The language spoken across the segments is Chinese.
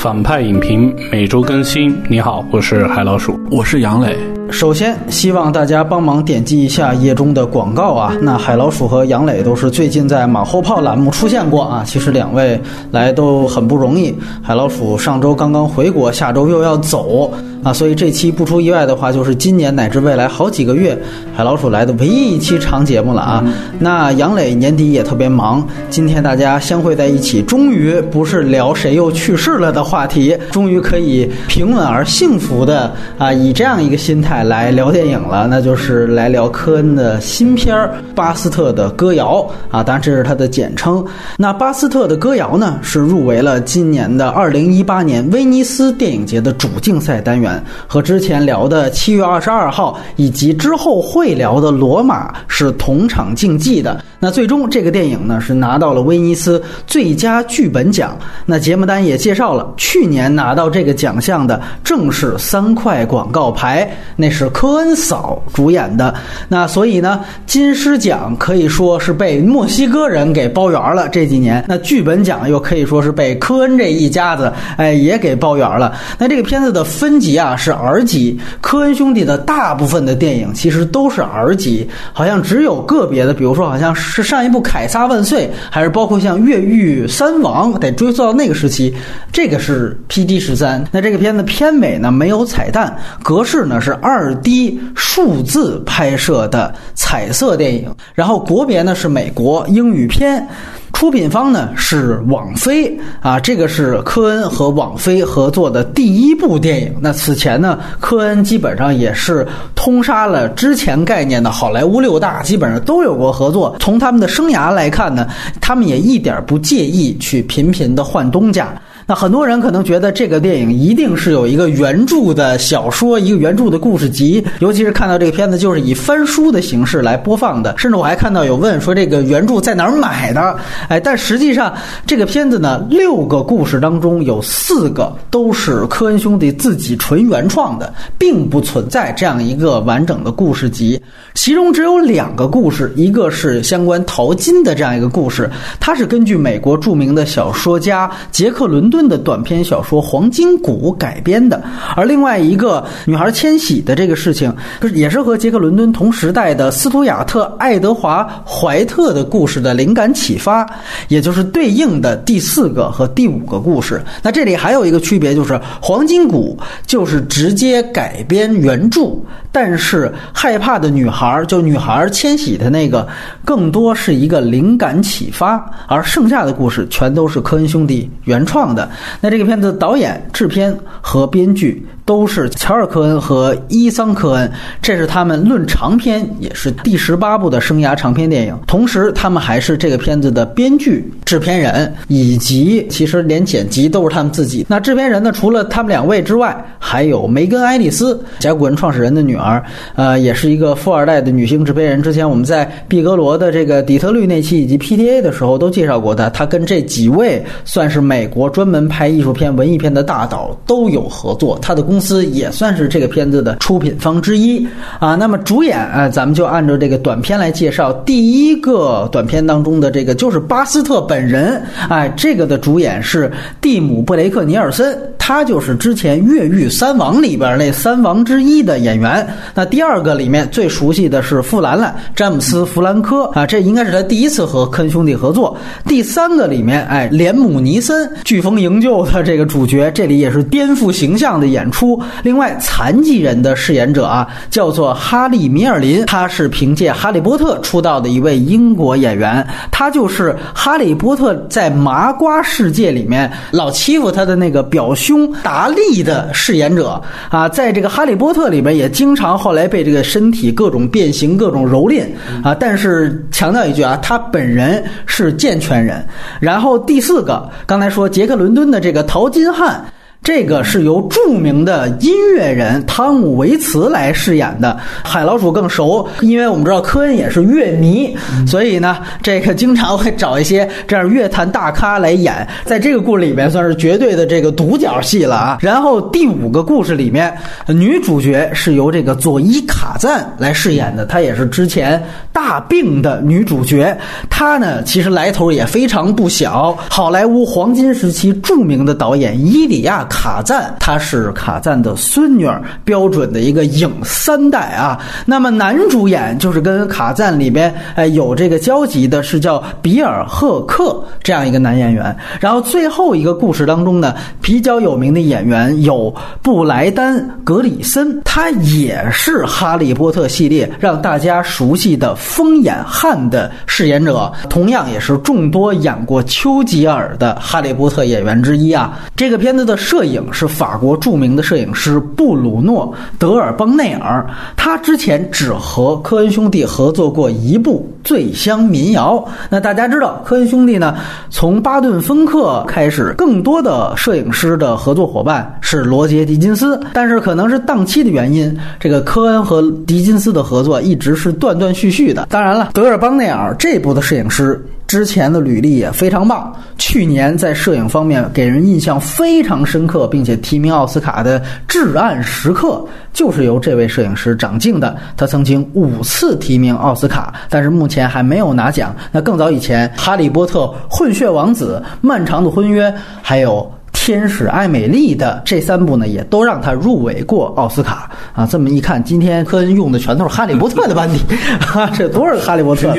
反派影评每周更新。你好，我是海老鼠，我是杨磊。首先，希望大家帮忙点击一下页中的广告啊。那海老鼠和杨磊都是最近在马后炮栏目出现过啊。其实两位来都很不容易。海老鼠上周刚刚回国，下周又要走啊，所以这期不出意外的话，就是今年乃至未来好几个月海老鼠来的唯一一期长节目了啊。那杨磊年底也特别忙，今天大家相会在一起，终于不是聊谁又去世了的话题，终于可以平稳而幸福的啊，以这样一个心态。来聊电影了，那就是来聊科恩的新片《巴斯特的歌谣》啊，当然这是它的简称。那《巴斯特的歌谣》呢，是入围了今年的二零一八年威尼斯电影节的主竞赛单元，和之前聊的七月二十二号以及之后会聊的《罗马》是同场竞技的。那最终这个电影呢，是拿到了威尼斯最佳剧本奖。那节目单也介绍了，去年拿到这个奖项的正是三块广告牌，那。是科恩嫂主演的，那所以呢，金狮奖可以说是被墨西哥人给包圆了。这几年，那剧本奖又可以说是被科恩这一家子哎也给包圆了。那这个片子的分级啊是 R 级，科恩兄弟的大部分的电影其实都是 R 级，好像只有个别的，比如说好像是上一部《凯撒万岁》，还是包括像《越狱三王》，得追溯到那个时期，这个是 PD 十三。那这个片子片尾呢没有彩蛋，格式呢是二。二 D 数字拍摄的彩色电影，然后国别呢是美国英语片，出品方呢是网飞啊，这个是科恩和网飞合作的第一部电影。那此前呢，科恩基本上也是通杀了之前概念的好莱坞六大，基本上都有过合作。从他们的生涯来看呢，他们也一点不介意去频频的换东家。那很多人可能觉得这个电影一定是有一个原著的小说，一个原著的故事集，尤其是看到这个片子就是以翻书的形式来播放的，甚至我还看到有问说这个原著在哪儿买的？哎，但实际上这个片子呢，六个故事当中有四个都是科恩兄弟自己纯原创的，并不存在这样一个完整的故事集。其中只有两个故事，一个是相关淘金的这样一个故事，它是根据美国著名的小说家杰克伦敦。的短篇小说《黄金谷》改编的，而另外一个女孩迁徙的这个事情，不是也是和杰克伦敦同时代的斯图亚特·爱德华·怀特的故事的灵感启发，也就是对应的第四个和第五个故事。那这里还有一个区别，就是《黄金谷》就是直接改编原著，但是害怕的女孩就女孩迁徙的那个，更多是一个灵感启发，而剩下的故事全都是科恩兄弟原创的。那这个片子导演、制片和编剧。都是乔尔·科恩和伊桑·科恩，这是他们论长篇也是第十八部的生涯长篇电影。同时，他们还是这个片子的编剧、制片人，以及其实连剪辑都是他们自己。那制片人呢？除了他们两位之外，还有梅根·爱丽丝，甲骨文创始人的女儿，呃，也是一个富二代的女性制片人。之前我们在毕格罗的这个底特律那期以及 PTA 的时候都介绍过她。她跟这几位算是美国专门拍艺术片、文艺片的大导都有合作。她的公公司也算是这个片子的出品方之一啊。那么主演啊，咱们就按照这个短片来介绍。第一个短片当中的这个就是巴斯特本人，哎，这个的主演是蒂姆·布雷克尼尔森，他就是之前《越狱三王》里边那三王之一的演员。那第二个里面最熟悉的是富兰兰，詹姆斯·弗兰科啊，这应该是他第一次和科恩兄弟合作。第三个里面，哎，连姆尼森，《飓风营救》的这个主角，这里也是颠覆形象的演出。另外，残疾人的饰演者啊，叫做哈利·米尔林，他是凭借《哈利波特》出道的一位英国演员，他就是《哈利波特》在麻瓜世界里面老欺负他的那个表兄达利的饰演者啊，在这个《哈利波特》里面也经常后来被这个身体各种变形、各种蹂躏啊。但是强调一句啊，他本人是健全人。然后第四个，刚才说杰克·伦敦的这个淘金汉。这个是由著名的音乐人汤姆·维茨来饰演的。海老鼠更熟，因为我们知道科恩也是乐迷，所以呢，这个经常会找一些这样乐坛大咖来演，在这个故事里面算是绝对的这个独角戏了啊。然后第五个故事里面，女主角是由这个佐伊·卡赞来饰演的，她也是之前大病的女主角。她呢，其实来头也非常不小，好莱坞黄金时期著名的导演伊里亚。卡赞，她是卡赞的孙女儿，标准的一个影三代啊。那么男主演就是跟卡赞里边哎有这个交集的，是叫比尔赫克这样一个男演员。然后最后一个故事当中呢，比较有名的演员有布莱丹格里森，他也是哈利波特系列让大家熟悉的疯眼汉的饰演者，同样也是众多演过丘吉尔的哈利波特演员之一啊。这个片子的设摄影是法国著名的摄影师布鲁诺·德尔邦内尔，他之前只和科恩兄弟合作过一部《醉乡民谣》。那大家知道，科恩兄弟呢，从巴顿·芬克开始，更多的摄影师的合作伙伴是罗杰·狄金斯，但是可能是档期的原因，这个科恩和狄金斯的合作一直是断断续续的。当然了，德尔邦内尔这部的摄影师。之前的履历也非常棒，去年在摄影方面给人印象非常深刻，并且提名奥斯卡的《至暗时刻》就是由这位摄影师掌镜的。他曾经五次提名奥斯卡，但是目前还没有拿奖。那更早以前，《哈利波特》《混血王子》《漫长的婚约》还有。天使爱美丽的这三部呢，也都让他入围过奥斯卡啊。这么一看，今天科恩用的全都是哈利波特的班底，啊，这都是哈利波特。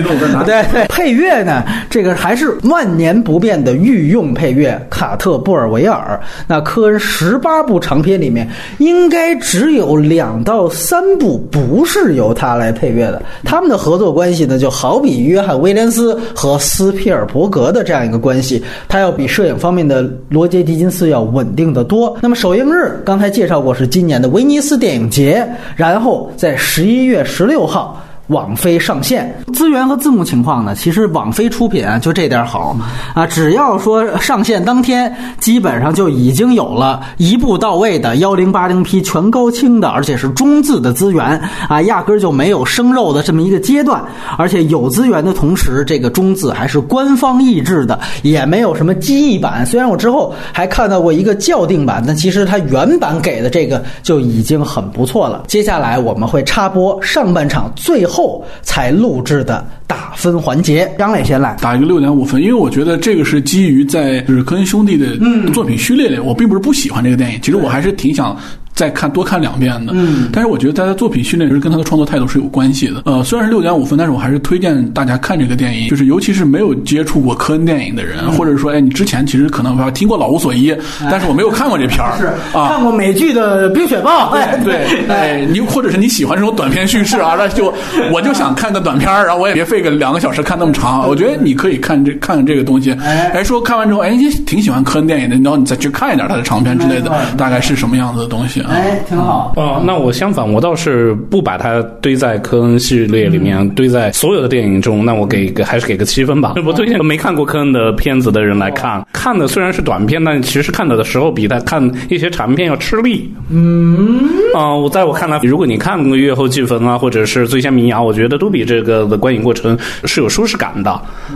对对，配乐呢，这个还是万年不变的御用配乐卡特布尔维尔。那科恩十八部长片里面，应该只有两到三部不是由他来配乐的。他们的合作关系呢，就好比约翰威廉斯和斯皮尔伯格的这样一个关系，他要比摄影方面的罗杰狄金。次要稳定的多。那么首映日刚才介绍过是今年的威尼斯电影节，然后在十一月十六号。网飞上线资源和字幕情况呢？其实网飞出品啊，就这点好啊。只要说上线当天，基本上就已经有了一步到位的幺零八零 P 全高清的，而且是中字的资源啊，压根儿就没有生肉的这么一个阶段。而且有资源的同时，这个中字还是官方译制的，也没有什么机译版。虽然我之后还看到过一个校订版，但其实它原版给的这个就已经很不错了。接下来我们会插播上半场最。后才录制的打分环节，张磊先来打一个六点五分，因为我觉得这个是基于在就是科恩兄弟的作品序列里，我并不是不喜欢这个电影，其实我还是挺想。再看多看两遍的，嗯，但是我觉得他的作品训练是跟他的创作态度是有关系的。呃，虽然是六点五分，但是我还是推荐大家看这个电影，就是尤其是没有接触过科恩电影的人，或者说，哎，你之前其实可能听过《老无所依》，但是我没有看过这片儿，是啊，看过美剧的《冰雪暴》，对，哎，你或者是你喜欢这种短片叙事啊，那就我就想看个短片儿，然后我也别费个两个小时看那么长。我觉得你可以看这看看这个东西，哎，说看完之后，哎，你挺喜欢科恩电影的，然后你再去看一点他的长片之类的，大概是什么样子的东西啊？哎，挺好。哦，那我相反，我倒是不把它堆在科恩系列里面，堆在所有的电影中。那我给个还是给个七分吧。我推荐没看过科恩的片子的人来看，看的虽然是短片，但其实看的的时候比他看一些长片要吃力。嗯，啊，我在我看来，如果你看过《月后积分》啊，或者是《最佳民谣》，我觉得都比这个的观影过程是有舒适感的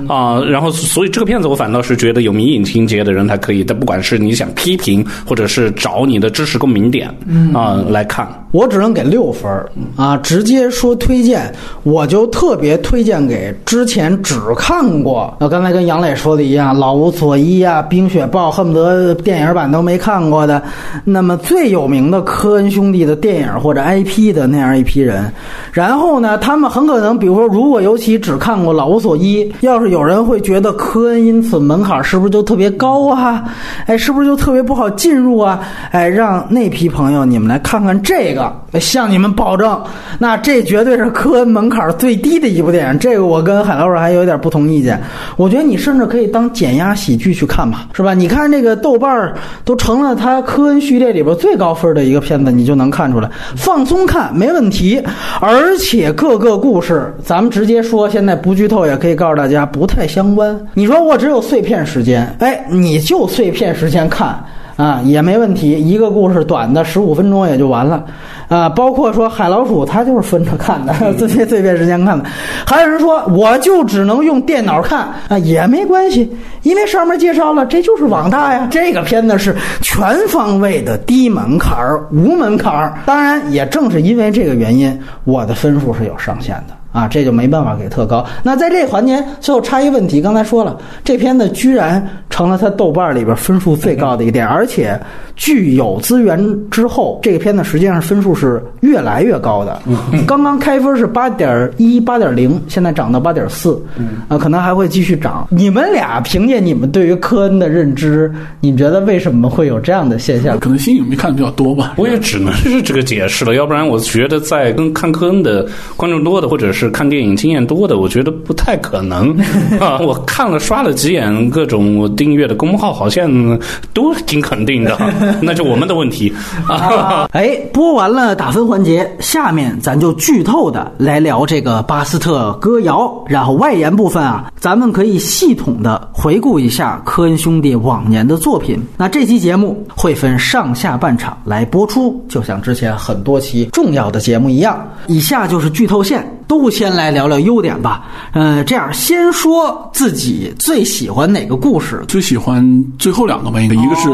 啊。然后，所以这个片子我反倒是觉得有迷影情节的人才可以。但不管是你想批评，或者是找你的知识共鸣点，啊。来看，我只能给六分啊！直接说推荐，我就特别推荐给之前只看过，那刚才跟杨磊说的一样，《老无所依》啊，《冰雪暴》，恨不得电影版都没看过的。那么最有名的科恩兄弟的电影或者 IP 的那样一批人，然后呢，他们很可能，比如说，如果尤其只看过《老无所依》，要是有人会觉得科恩因此门槛是不是就特别高啊？哎，是不是就特别不好进入啊？哎，让那批朋朋友你们来看。看这个，向你们保证，那这绝对是科恩门槛最低的一部电影。这个我跟海老师还有点不同意见。我觉得你甚至可以当减压喜剧去看吧，是吧？你看这个豆瓣都成了他科恩序列里边最高分的一个片子，你就能看出来，放松看没问题。而且各个故事，咱们直接说，现在不剧透也可以告诉大家，不太相关。你说我只有碎片时间，哎，你就碎片时间看。啊，也没问题，一个故事短的十五分钟也就完了，啊，包括说海老鼠，它就是分着看的，最最最便时间看的。还有人说，我就只能用电脑看啊，也没关系，因为上面介绍了，这就是网大呀。这个片子是全方位的低门槛儿、无门槛儿。当然，也正是因为这个原因，我的分数是有上限的。啊，这就没办法给特高。那在这环节，最后插一问题，刚才说了，这片子居然成了他豆瓣里边分数最高的一个电影，而且具有资源之后，这个片子实际上分数是越来越高的。刚刚开分是八点一、八点零，现在涨到八点四，啊，可能还会继续涨。你们俩凭借你们对于科恩的认知，你觉得为什么会有这样的现象？可能新影迷看的比较多吧。我也只能是这个解释了，要不然我觉得在跟看科恩的观众多的，或者是。看电影经验多的，我觉得不太可能 啊！我看了刷了几眼各种订阅的公号，好像都挺肯定的，那就我们的问题啊！哎，播完了打分环节，下面咱就剧透的来聊这个巴斯特歌谣，然后外延部分啊，咱们可以系统的回顾一下科恩兄弟往年的作品。那这期节目会分上下半场来播出，就像之前很多期重要的节目一样。以下就是剧透线。都先来聊聊优点吧。嗯，这样先说自己最喜欢哪个故事？最喜欢最后两个吧，应该一个是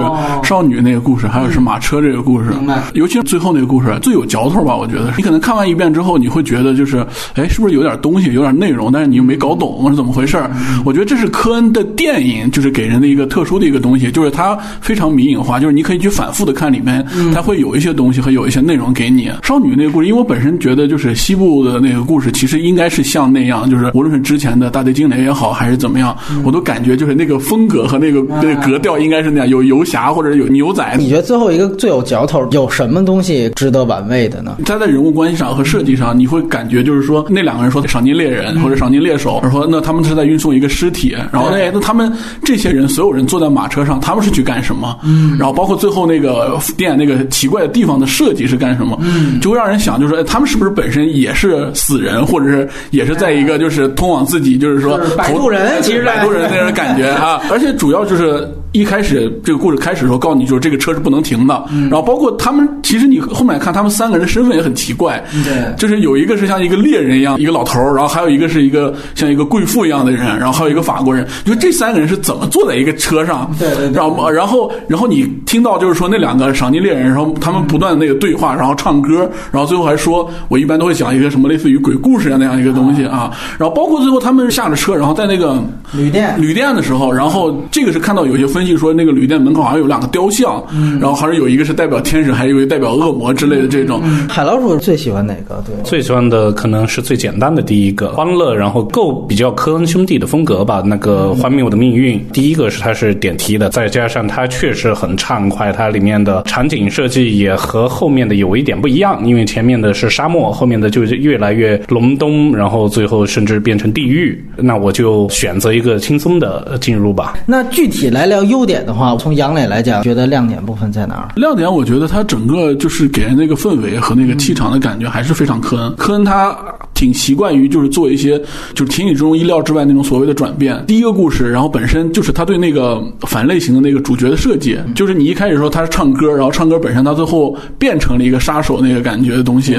少女那个故事，还有是马车这个故事。明白。尤其是最后那个故事最有嚼头吧？我觉得你可能看完一遍之后，你会觉得就是，哎，是不是有点东西，有点内容，但是你又没搞懂是怎么回事？我觉得这是科恩的电影，就是给人的一个特殊的一个东西，就是它非常迷影化，就是你可以去反复的看里面，它会有一些东西和有一些内容给你。少女那个故事，因为我本身觉得就是西部的那个故事。是，其实应该是像那样，就是无论是之前的大队惊雷也好，还是怎么样，我都感觉就是那个风格和那个那个格调应该是那样，有游侠或者有牛仔。你觉得最后一个最有嚼头，有什么东西值得玩味的呢？他在人物关系上和设计上，你会感觉就是说，那两个人说赏金猎人或者赏金猎手，说那他们是在运送一个尸体，然后哎，那他们这些人所有人坐在马车上，他们是去干什么？嗯，然后包括最后那个店那个奇怪的地方的设计是干什么？嗯，就会让人想，就是说，他们是不是本身也是死人？或者是也是在一个就是通往自己就是说摆渡人，其实摆渡人那种感觉啊，而且主要就是。一开始这个故事开始的时候，告诉你就是这个车是不能停的。然后包括他们，其实你后面看他们三个人的身份也很奇怪。对，就是有一个是像一个猎人一样，一个老头儿，然后还有一个是一个像一个贵妇一样的人，然后还有一个法国人。就这三个人是怎么坐在一个车上？对对。然后然后然后你听到就是说那两个赏金猎人，然后他们不断的那个对话，然后唱歌，然后最后还说，我一般都会讲一个什么类似于鬼故事那样一个东西啊。然后包括最后他们下了车，然后在那个旅店旅店的时候，然后这个是看到有些分析说那个旅店。门口好像有两个雕像，然后好像有一个是代表天使，还有一个代表恶魔之类的这种。海老鼠最喜欢哪个？对，最喜欢的可能是最简单的第一个，欢乐，然后够比较科恩兄弟的风格吧。那个《幻灭我的命运》，第一个是它是点题的，再加上它确实很畅快，它里面的场景设计也和后面的有一点不一样，因为前面的是沙漠，后面的就是越来越隆冬，然后最后甚至变成地狱。那我就选择一个轻松的进入吧。那具体来聊优点的话，从杨磊来讲，觉得亮点部分在哪儿？亮点，我觉得他整个就是给人那个氛围和那个气场的感觉还是非常科恩。科恩他挺习惯于就是做一些就是情理之中、意料之外那种所谓的转变。第一个故事，然后本身就是他对那个反类型的那个主角的设计，就是你一开始说他是唱歌，然后唱歌本身他最后变成了一个杀手那个感觉的东西。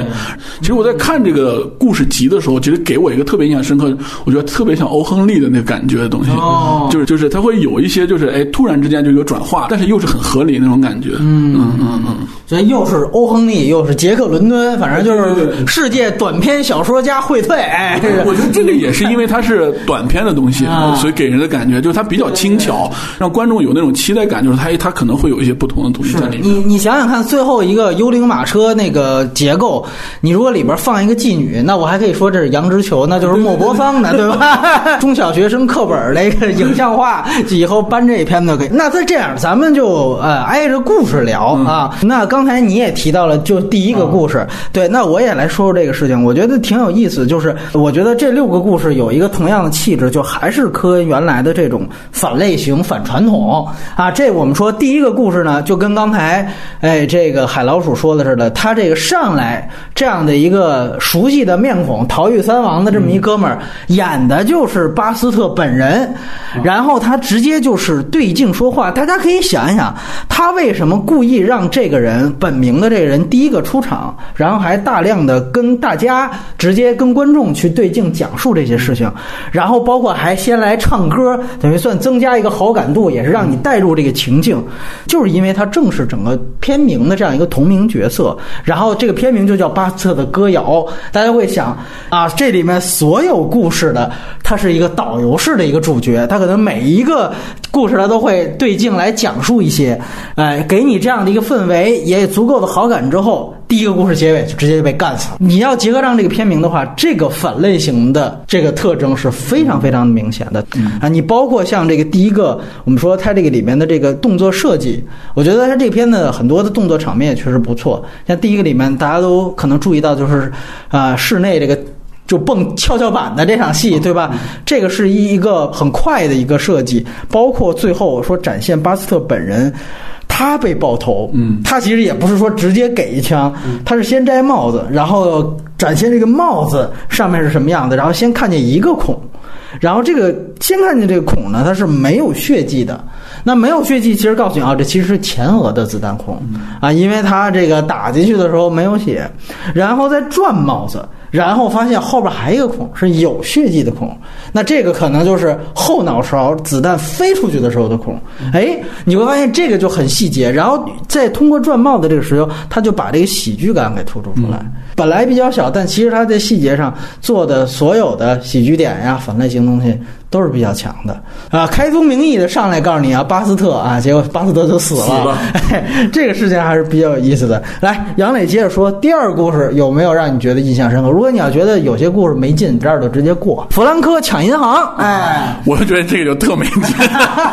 其实我在看这个故事集的时候，其实给我一个特别印象深刻，我觉得特别像欧亨利的那个感觉的东西，就是就是他会有一些就是哎突然之间就有转。化，但是又是很合理那种感觉，嗯。嗯嗯嗯，所以又是欧亨利，又是杰克伦敦，反正就是世界短篇小说家荟萃。哎，我觉得这个也是因为它是短片的东西，所以给人的感觉就是它比较轻巧，让观众有那种期待感，就是它它可能会有一些不同的东西在里面。你你想想看，最后一个幽灵马车那个结构，你如果里边放一个妓女，那我还可以说这是杨之球，那就是莫泊桑的，对吧？中小学生课本那个影像化，以后搬这一片子可以。那再这样。咱们就呃挨着故事聊啊。那刚才你也提到了，就第一个故事，对，那我也来说说这个事情，我觉得挺有意意思。就是我觉得这六个故事有一个同样的气质，就还是科恩原来的这种反类型、反传统啊。这我们说第一个故事呢，就跟刚才哎这个海老鼠说的似的，他这个上来这样的一个熟悉的面孔，逃狱三王的这么一哥们儿，演的就是巴斯特本人，然后他直接就是对镜说话。大家可以想一想，他为什么故意让这个人本名的这个人第一个出场，然后还大量的跟大家直接跟观众去对镜讲述这些事情，然后包括还先来唱歌，等于算增加一个好感度，也是让你带入这个情境，就是因为它正是整个片名的这样一个同名角色，然后这个片名就叫巴斯特的歌谣，大家会想啊，这里面所有故事的，他是一个导游式的一个主角，他可能每一个故事他都会对镜来讲述一些，哎，给你这样的一个氛围，也足够的好感之后。第一个故事结尾就直接就被干死了。你要结合上这个片名的话，这个反类型的这个特征是非常非常明显的啊！你包括像这个第一个，我们说它这个里面的这个动作设计，我觉得它这片子很多的动作场面也确实不错。像第一个里面，大家都可能注意到，就是啊，室内这个就蹦跷跷板的这场戏，对吧？这个是一一个很快的一个设计，包括最后说展现巴斯特本人。他被爆头，嗯，他其实也不是说直接给一枪，他是先摘帽子，然后展现这个帽子上面是什么样的，然后先看见一个孔，然后这个先看见这个孔呢，它是没有血迹的。那没有血迹，其实告诉你啊，这其实是前额的子弹孔。啊，因为他这个打进去的时候没有血，然后再转帽子，然后发现后边还有一个孔是有血迹的孔，那这个可能就是后脑勺子弹飞出去的时候的孔。哎，你会发现这个就很细节，然后再通过转帽子这个时候，他就把这个喜剧感给突出出来。本来比较小，但其实他在细节上做的所有的喜剧点呀、反类型东西。都是比较强的啊！开宗明义的上来告诉你啊，巴斯特啊，结果巴斯特就死了。这个事情还是比较有意思的。来，杨磊接着说，第二个故事有没有让你觉得印象深刻？如果你要觉得有些故事没劲，这儿就直接过。弗兰科抢银行，哎，我就觉得这个就特没劲。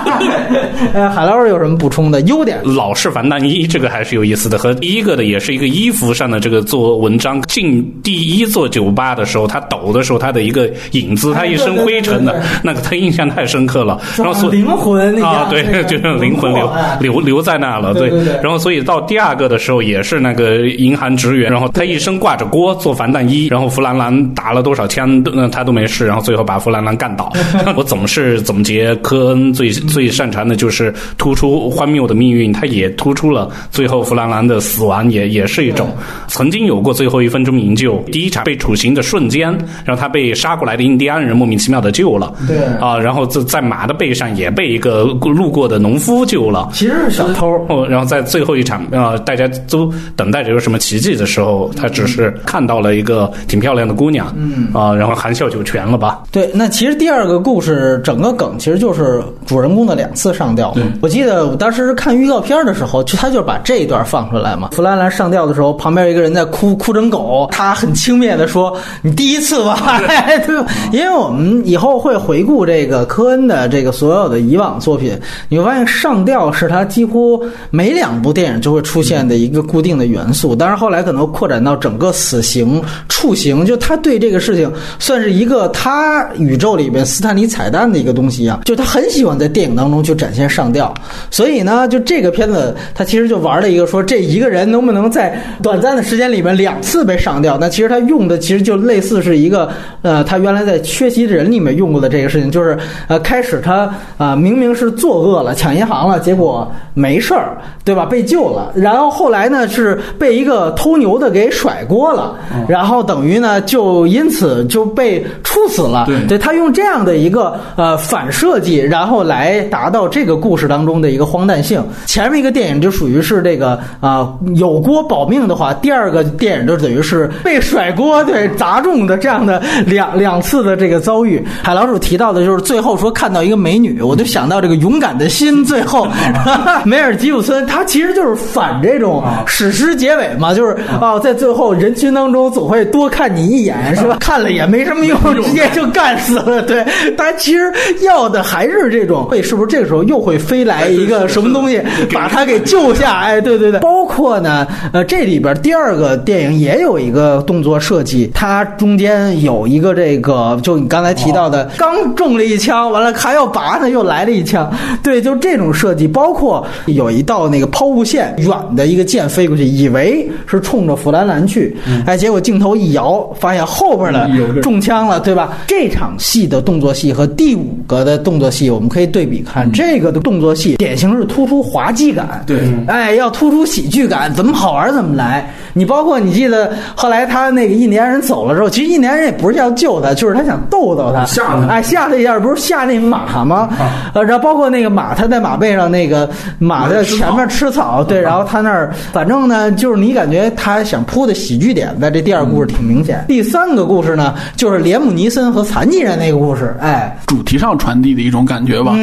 哎，海老师有什么补充的？优点？老式防弹衣这个还是有意思的。和第一个的也是一个衣服上的这个做文章。进第一座酒吧的时候，他抖的时候，他的一个影子，他一身灰尘的。那个他印象太深刻了，然后所灵魂啊，对，就是灵魂留 留留在那了，对。然后所以到第二个的时候也是那个银行职员，然后他一身挂着锅做防弹衣，然后弗兰兰打了多少枪，那他都没事，然后最后把弗兰兰干倒。我总是总结科恩最最擅长的就是突出荒谬的命运，他也突出了最后弗兰兰的死亡也也是一种曾经有过最后一分钟营救，第一场被处刑的瞬间，然后他被杀过来的印第安人莫名其妙的救了，对。啊，然后在在马的背上也被一个路过的农夫救了，其实是小偷。哦，然后在最后一场啊，大家都等待着有什么奇迹的时候，他只是看到了一个挺漂亮的姑娘，嗯啊，然后含笑九泉了吧？对，那其实第二个故事整个梗其实就是主人公的两次上吊。我记得我当时看预告片的时候，就他就把这一段放出来嘛。弗兰兰上吊的时候，旁边一个人在哭，哭成狗，他很轻蔑的说：“你第一次吧？”对，因为我们以后会回回顾。这个科恩的这个所有的以往作品，你会发现上吊是他几乎每两部电影就会出现的一个固定的元素。当然后来可能扩展到整个死刑、处刑，就他对这个事情算是一个他宇宙里边斯坦尼彩蛋的一个东西一样。就他很喜欢在电影当中去展现上吊，所以呢，就这个片子他其实就玩了一个说这一个人能不能在短暂的时间里面两次被上吊？那其实他用的其实就类似是一个呃，他原来在《缺席人》里面用过的这个事情。就是呃，开始他啊，明明是作恶了，抢银行了，结果没事儿，对吧？被救了。然后后来呢，是被一个偷牛的给甩锅了，然后等于呢，就因此就被处死了。对他用这样的一个呃反设计，然后来达到这个故事当中的一个荒诞性。前面一个电影就属于是这个啊，有锅保命的话，第二个电影就等于是被甩锅对砸中的这样的两两次的这个遭遇。海老鼠提。到的就是最后说看到一个美女，我就想到这个勇敢的心。最后，梅尔吉普森他其实就是反这种史诗结尾嘛，就是啊，在最后人群当中总会多看你一眼，是吧？看了也没什么用，直接就干死了。对，他其实要的还是这种，会是不是这个时候又会飞来一个什么东西 把他给救下？哎，对对对，包括呢，呃，这里边第二个电影也有一个动作设计，它中间有一个这个，就你刚才提到的，刚中了一枪，完了还要拔呢，又来了一枪，对，就这种设计，包括有一道那个抛物线，远的一个箭飞过去，以为是冲着弗兰兰去，哎，结果镜头一摇，发现后边的中枪了，对吧？这场戏的动作戏和第五个的动作戏，我们可以对比看，这个的动作戏典型是突出滑稽感，对，哎，要突出喜剧感，怎么好玩怎么来。你包括你记得后来他那个印第安人走了之后，其实印第安人也不是要救他，就是他想逗逗他，吓他，哎，吓他一下，不是吓那马吗？呃，然后包括那个马，他在马背上，那个马在前面吃草，对，然后他那儿，反正呢，就是你感觉他想铺的喜剧点，在这第二故事挺明显。第三个故事呢，就是连姆尼森和残疾人那个故事，哎，主题上传递的一种感觉吧，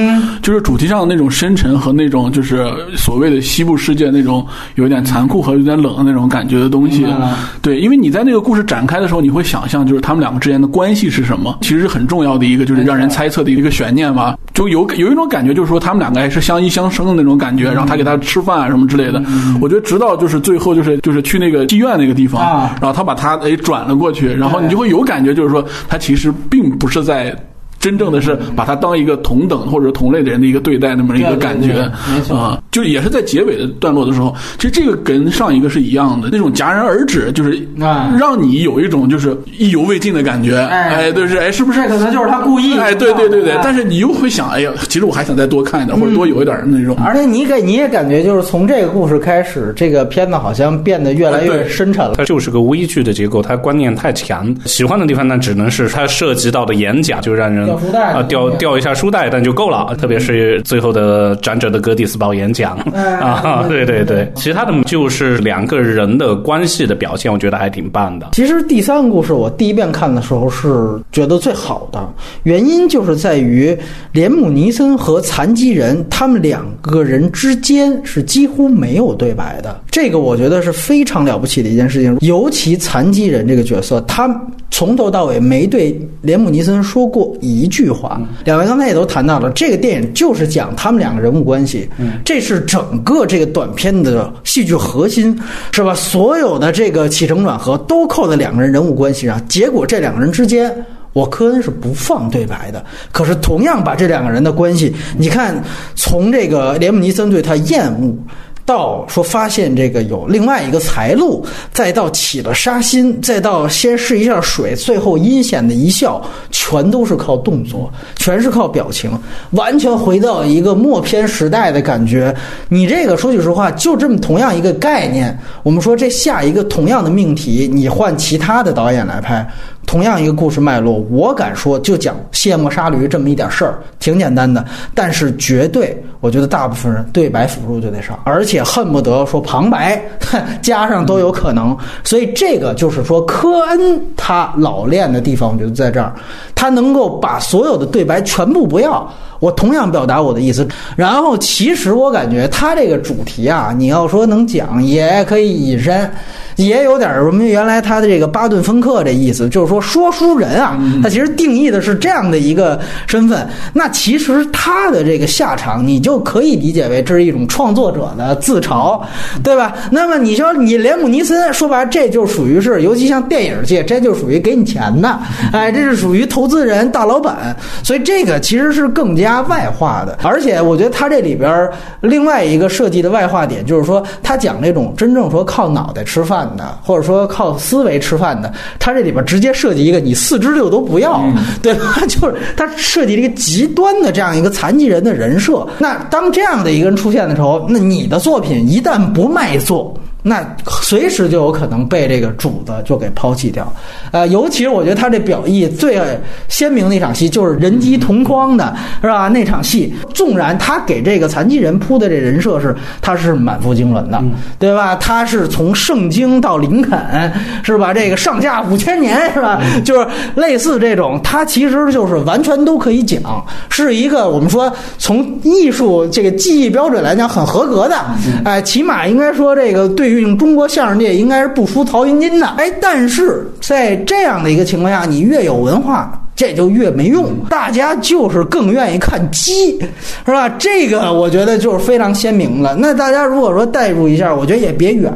就是主题上的那种深沉和那种就是所谓的西部世界那种有点残酷和有点冷的那种感觉的东西。对，因为你在那个故事展开的时候，你会想象就是他们两个之间的关系是什么，其实是很重要的一个，就是让人猜测的一个悬念吧。就有有一种感觉，就是说他们两个还是相依相生的那种感觉，然后他给他吃饭啊什么之类的。我觉得直到就是最后就是就是去那个妓院那个地方，然后他把他诶转了过去，然后你就会有感觉，就是说他其实并不是在。真正的是把他当一个同等或者同类的人的一个对待，那么一个感觉，没错。啊，就也是在结尾的段落的时候，其实这个跟上一个是一样的，那种戛然而止，就是啊。让你有一种就是意犹未尽的感觉，哎。哎，对是哎，是不是？这可能就是他故意。的哎，对对对对哎，但是你又会想，哎呀，其实我还想再多看一点，或者多有一点那种，而且你给你也感觉就是从这个故事开始，这个片子好像变得越来越对。深沉了。它就是个微剧的结构，它观念太强。喜欢的地方那，只能是它涉及到的演讲，就让人啊掉掉一下书袋，但就够了。特别是最后的长者的哥蒂斯堡演讲哎 啊，对对对，其他的就是两个人的关系的表现，我觉得还挺棒的。其实第三个故事我第一遍看的时候是觉得最好的，原因就是在于连姆尼森和残疾人他们两个人之间是几乎没有对白的，这个我觉得是非常了不起的一件事情。尤其残疾人这个角色，他从头到尾没对连姆尼森说过一句话。两位刚才也都谈到了，这个电影就是讲他们两个人物关系，这是整个这个短片的戏剧核心，是吧？所有的这个起承转合都扣在两个人人物关系上，结果这两个人之间。我科恩是不放对白的，可是同样把这两个人的关系，你看，从这个连姆尼森对他厌恶，到说发现这个有另外一个财路，再到起了杀心，再到先试一下水，最后阴险的一笑，全都是靠动作，全是靠表情，完全回到一个默片时代的感觉。你这个说句实话，就这么同样一个概念，我们说这下一个同样的命题，你换其他的导演来拍。同样一个故事脉络，我敢说就讲卸磨杀驴这么一点事儿，挺简单的。但是绝对，我觉得大部分人对白辅助就得上，而且恨不得说旁白 加上都有可能。所以这个就是说，科恩他老练的地方，我觉得在这儿，他能够把所有的对白全部不要。我同样表达我的意思，然后其实我感觉他这个主题啊，你要说能讲，也可以引申，也有点什么原来他的这个巴顿芬克这意思，就是说说书人啊，他其实定义的是这样的一个身份。那其实他的这个下场，你就可以理解为这是一种创作者的自嘲，对吧？那么你说你连姆尼森，说白了这就属于是，尤其像电影界，这就属于给你钱的，哎，这是属于投资人大老板，所以这个其实是更加。加外化的，而且我觉得他这里边另外一个设计的外化点，就是说他讲那种真正说靠脑袋吃饭的，或者说靠思维吃饭的，他这里边直接设计一个你四肢六都不要，对吧？就是他设计了一个极端的这样一个残疾人的人设。那当这样的一个人出现的时候，那你的作品一旦不卖座。那随时就有可能被这个主子就给抛弃掉。呃，尤其是我觉得他这表意最鲜明的一场戏，就是人机同框的，是吧？那场戏，纵然他给这个残疾人铺的这人设是他是满腹经纶的，对吧？他是从圣经到林肯，是吧？这个上下五千年，是吧？就是类似这种，他其实就是完全都可以讲，是一个我们说从艺术这个技艺标准来讲很合格的，哎，起码应该说这个对于中国相声界应该是不输曹云金的，哎，但是在这样的一个情况下，你越有文化。这就越没用，大家就是更愿意看鸡，是吧？这个我觉得就是非常鲜明了。那大家如果说代入一下，我觉得也别远，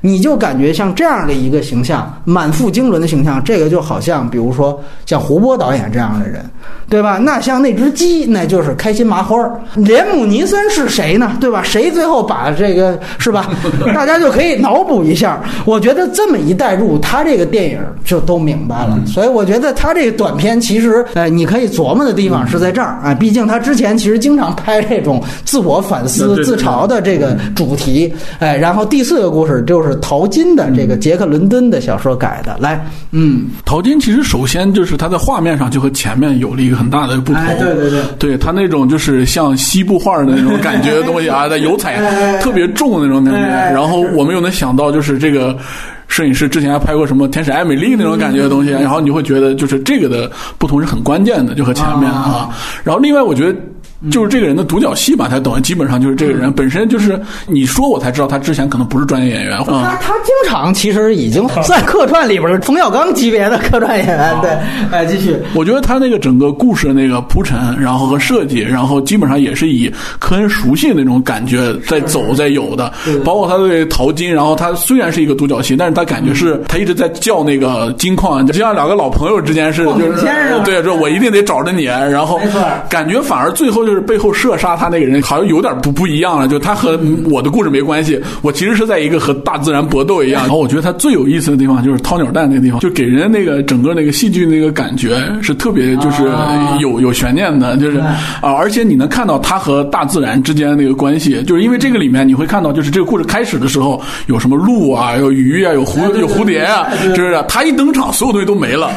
你就感觉像这样的一个形象，满腹经纶的形象，这个就好像比如说像胡波导演这样的人，对吧？那像那只鸡，那就是开心麻花儿。连姆尼森是谁呢？对吧？谁最后把这个是吧？大家就可以脑补一下。我觉得这么一代入，他这个电影就都明白了。所以我觉得他这个短片。其实，呃，你可以琢磨的地方是在这儿啊。毕竟他之前其实经常拍这种自我反思、自嘲的这个主题。哎，然后第四个故事就是淘金的这个杰克伦敦的小说改的。来，嗯，淘金其实首先就是他在画面上就和前面有了一个很大的不同。对对对，对他那种就是像西部画的那种感觉的东西啊，在油彩 特别重的那种感觉。然后我们又能想到就是这个。摄影师之前还拍过什么《天使艾美丽》那种感觉的东西，然后你会觉得就是这个的不同是很关键的，就和前面啊。然后另外，我觉得。就是这个人的独角戏吧，他等于基本上就是这个人本身就是你说我才知道他之前可能不是专业演员。他他经常其实已经在客串里边儿冯小刚级别的客串演员。对，哎，继续。我觉得他那个整个故事的那个铺陈，然后和设计，然后基本上也是以科恩熟悉那种感觉在走在有的。包括他对淘金，然后他虽然是一个独角戏，但是他感觉是他一直在叫那个金矿，就像两个老朋友之间是就是对，这我一定得找着你，然后感觉反而最后就。是背后射杀他那个人，好像有点不不一样了。就他和我的故事没关系，我其实是在一个和大自然搏斗一样。然后我觉得他最有意思的地方就是掏鸟蛋那个地方，就给人那个整个那个戏剧那个感觉是特别就是有有悬念的，就是啊，而且你能看到他和大自然之间的那个关系，就是因为这个里面你会看到，就是这个故事开始的时候有什么鹿啊，有鱼啊，有蝴有蝴蝶啊，就是他一登场，所有东西都没了，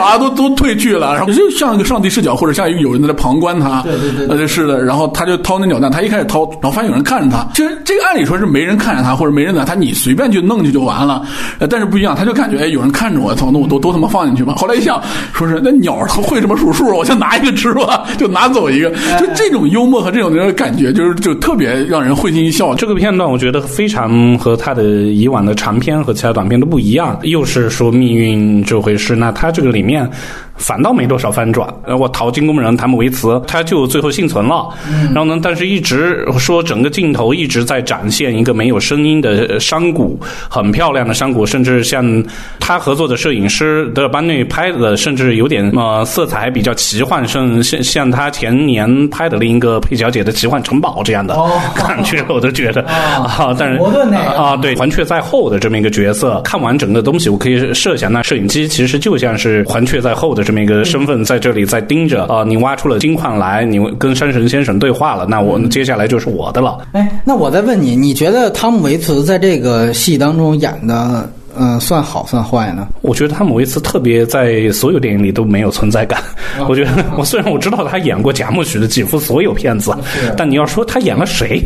啊，都都退去了，然后就像一个上帝视角，或者像一个有人在旁观他，对对对。是的，然后他就掏那鸟蛋，他一开始掏，然后发现有人看着他。其实这个按理说是没人看着他，或者没人在，他你随便去弄去就完了。但是不一样，他就感觉哎，有人看着我，操，那我都都他妈放进去吧。后来一想，说是那鸟它会什么数数，我就拿一个吃吧，就拿走一个。就这种幽默和这种那种感觉，就是就特别让人会心一笑。这个片段我觉得非常和他的以往的长片和其他短片都不一样，又是说命运这回事。那他这个里面。反倒没多少翻转。呃，我淘金工人他们维茨，他就最后幸存了。然后呢，但是一直说整个镜头一直在展现一个没有声音的山谷，很漂亮的山谷，甚至像他合作的摄影师德尔班内拍的，甚至有点呃色彩比较奇幻，像像像他前年拍的另一个佩小姐的奇幻城堡这样的感觉，我都觉得啊。但是啊，对，环雀在后的这么一个角色，看完整个东西，我可以设想，那摄影机其实就像是环雀在后的。这么一个身份在这里在盯着啊！你挖出了金矿来，你跟山神先生对话了，那我接下来就是我的了。哎，那我再问你，你觉得汤姆维茨在这个戏当中演的？嗯，算好算坏呢？我觉得他某一次特别在所有电影里都没有存在感。我觉得我虽然我知道他演过贾木许的几乎所有片子，但你要说他演了谁，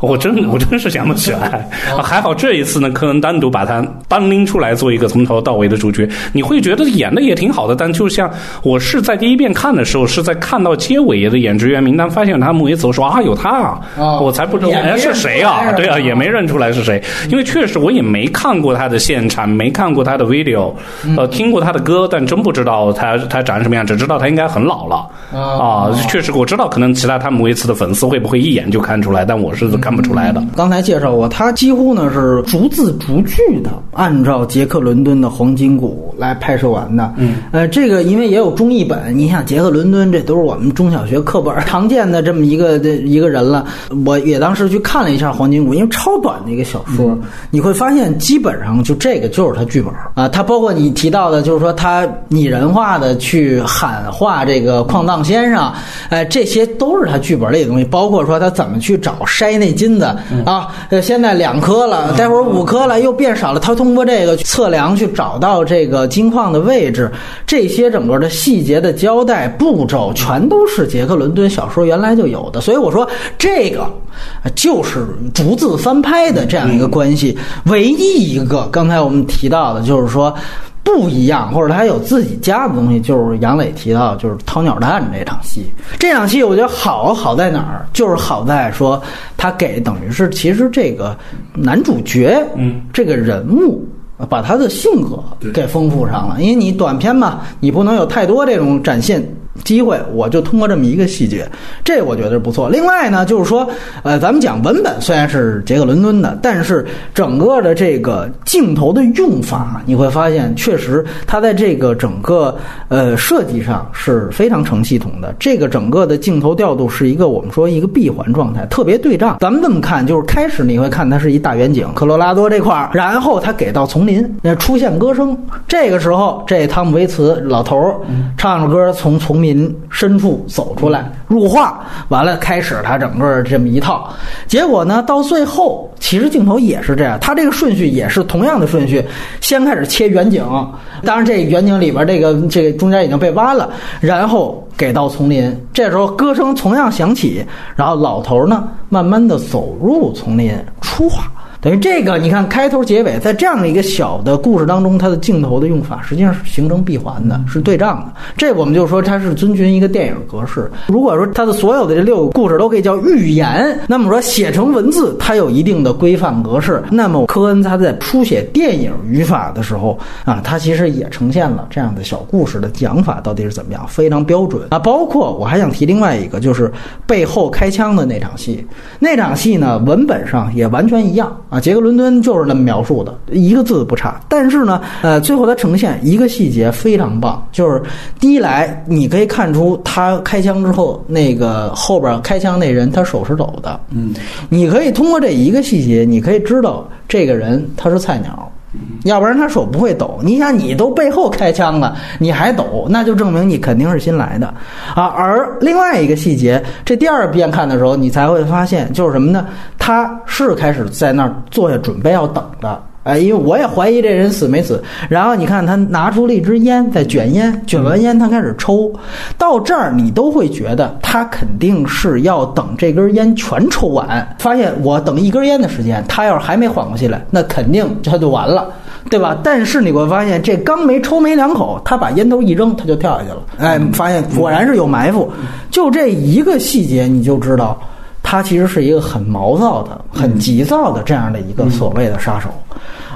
我真我真是想不起来。还好这一次呢，柯恩单独把他单拎出来做一个从头到尾的主角，你会觉得演的也挺好的。但就像我是在第一遍看的时候，是在看到结尾的演职员名单，发现他某一次我说啊有他啊，我才不知道哎是谁啊？对啊，也没认出来是谁，因为确实我也没看过他的现。场没看过他的 video，呃，听过他的歌，但真不知道他他长什么样，只知道他应该很老了啊。确实，我知道可能其他他姆维茨的粉丝会不会一眼就看出来，但我是看不出来的。刚才介绍过，他几乎呢是逐字逐句的按照杰克伦敦的黄金谷来拍摄完的。嗯，呃，这个因为也有中译本，你想杰克伦敦，这都是我们中小学课本常见的这么一个这一个人了。我也当时去看了一下黄金谷，因为超短的一个小说，你会发现基本上就这。这个就是他剧本啊，他包括你提到的，就是说他拟人化的去喊话这个矿藏先生，哎，这些都是他剧本里的东西。包括说他怎么去找筛那金子啊，呃，现在两颗了，待会儿五颗了，又变少了。他通过这个测量去找到这个金矿的位置，这些整个的细节的交代步骤，全都是杰克伦敦小说原来就有的。所以我说这个就是逐字翻拍的这样一个关系。唯一一个刚才我们提到的，就是说。不一样，或者他有自己家的东西，就是杨磊提到，就是掏鸟蛋这场戏。这场戏我觉得好好在哪儿？就是好在说他给等于是其实这个男主角，嗯，这个人物把他的性格给丰富上了。因为你短片嘛，你不能有太多这种展现。机会，我就通过这么一个细节，这我觉得是不错。另外呢，就是说，呃，咱们讲文本虽然是杰克伦敦的，但是整个的这个镜头的用法，你会发现，确实它在这个整个呃设计上是非常成系统的。这个整个的镜头调度是一个我们说一个闭环状态，特别对仗。咱们这么看，就是开始你会看它是一大远景，科罗拉多这块儿，然后它给到丛林，那出现歌声，这个时候这汤姆维茨老头儿唱着歌从丛林。林深处走出来，入画完了，开始他整个这么一套。结果呢，到最后其实镜头也是这样，他这个顺序也是同样的顺序，先开始切远景，当然这远景里边这个这个中间已经被挖了，然后给到丛林，这时候歌声同样响起，然后老头呢慢慢的走入丛林出画。等于这个，你看开头结尾，在这样的一个小的故事当中，它的镜头的用法实际上是形成闭环的，是对仗的。这我们就说它是遵循一个电影格式。如果说它的所有的这六个故事都可以叫寓言，那么说写成文字，它有一定的规范格式。那么科恩他在书写电影语法的时候啊，他其实也呈现了这样的小故事的讲法到底是怎么样，非常标准啊。包括我还想提另外一个，就是背后开枪的那场戏，那场戏呢，文本上也完全一样。啊，杰克伦敦就是那么描述的，一个字不差。但是呢，呃，最后他呈现一个细节非常棒，就是第一来你可以看出他开枪之后，那个后边开枪那人他手是抖的。嗯，你可以通过这一个细节，你可以知道这个人他是菜鸟。要不然他手不会抖。你想，你都背后开枪了，你还抖，那就证明你肯定是新来的啊。而另外一个细节，这第二遍看的时候，你才会发现，就是什么呢？他是开始在那儿坐下准备要等的。哎，因为我也怀疑这人死没死。然后你看他拿出了一支烟，在卷烟，卷完烟他开始抽。到这儿你都会觉得他肯定是要等这根烟全抽完。发现我等一根烟的时间，他要是还没缓过气来，那肯定他就完了，对吧？但是你会发现，这刚没抽没两口，他把烟头一扔，他就跳下去了。哎，发现果然是有埋伏。就这一个细节，你就知道他其实是一个很毛躁的、很急躁的这样的一个所谓的杀手。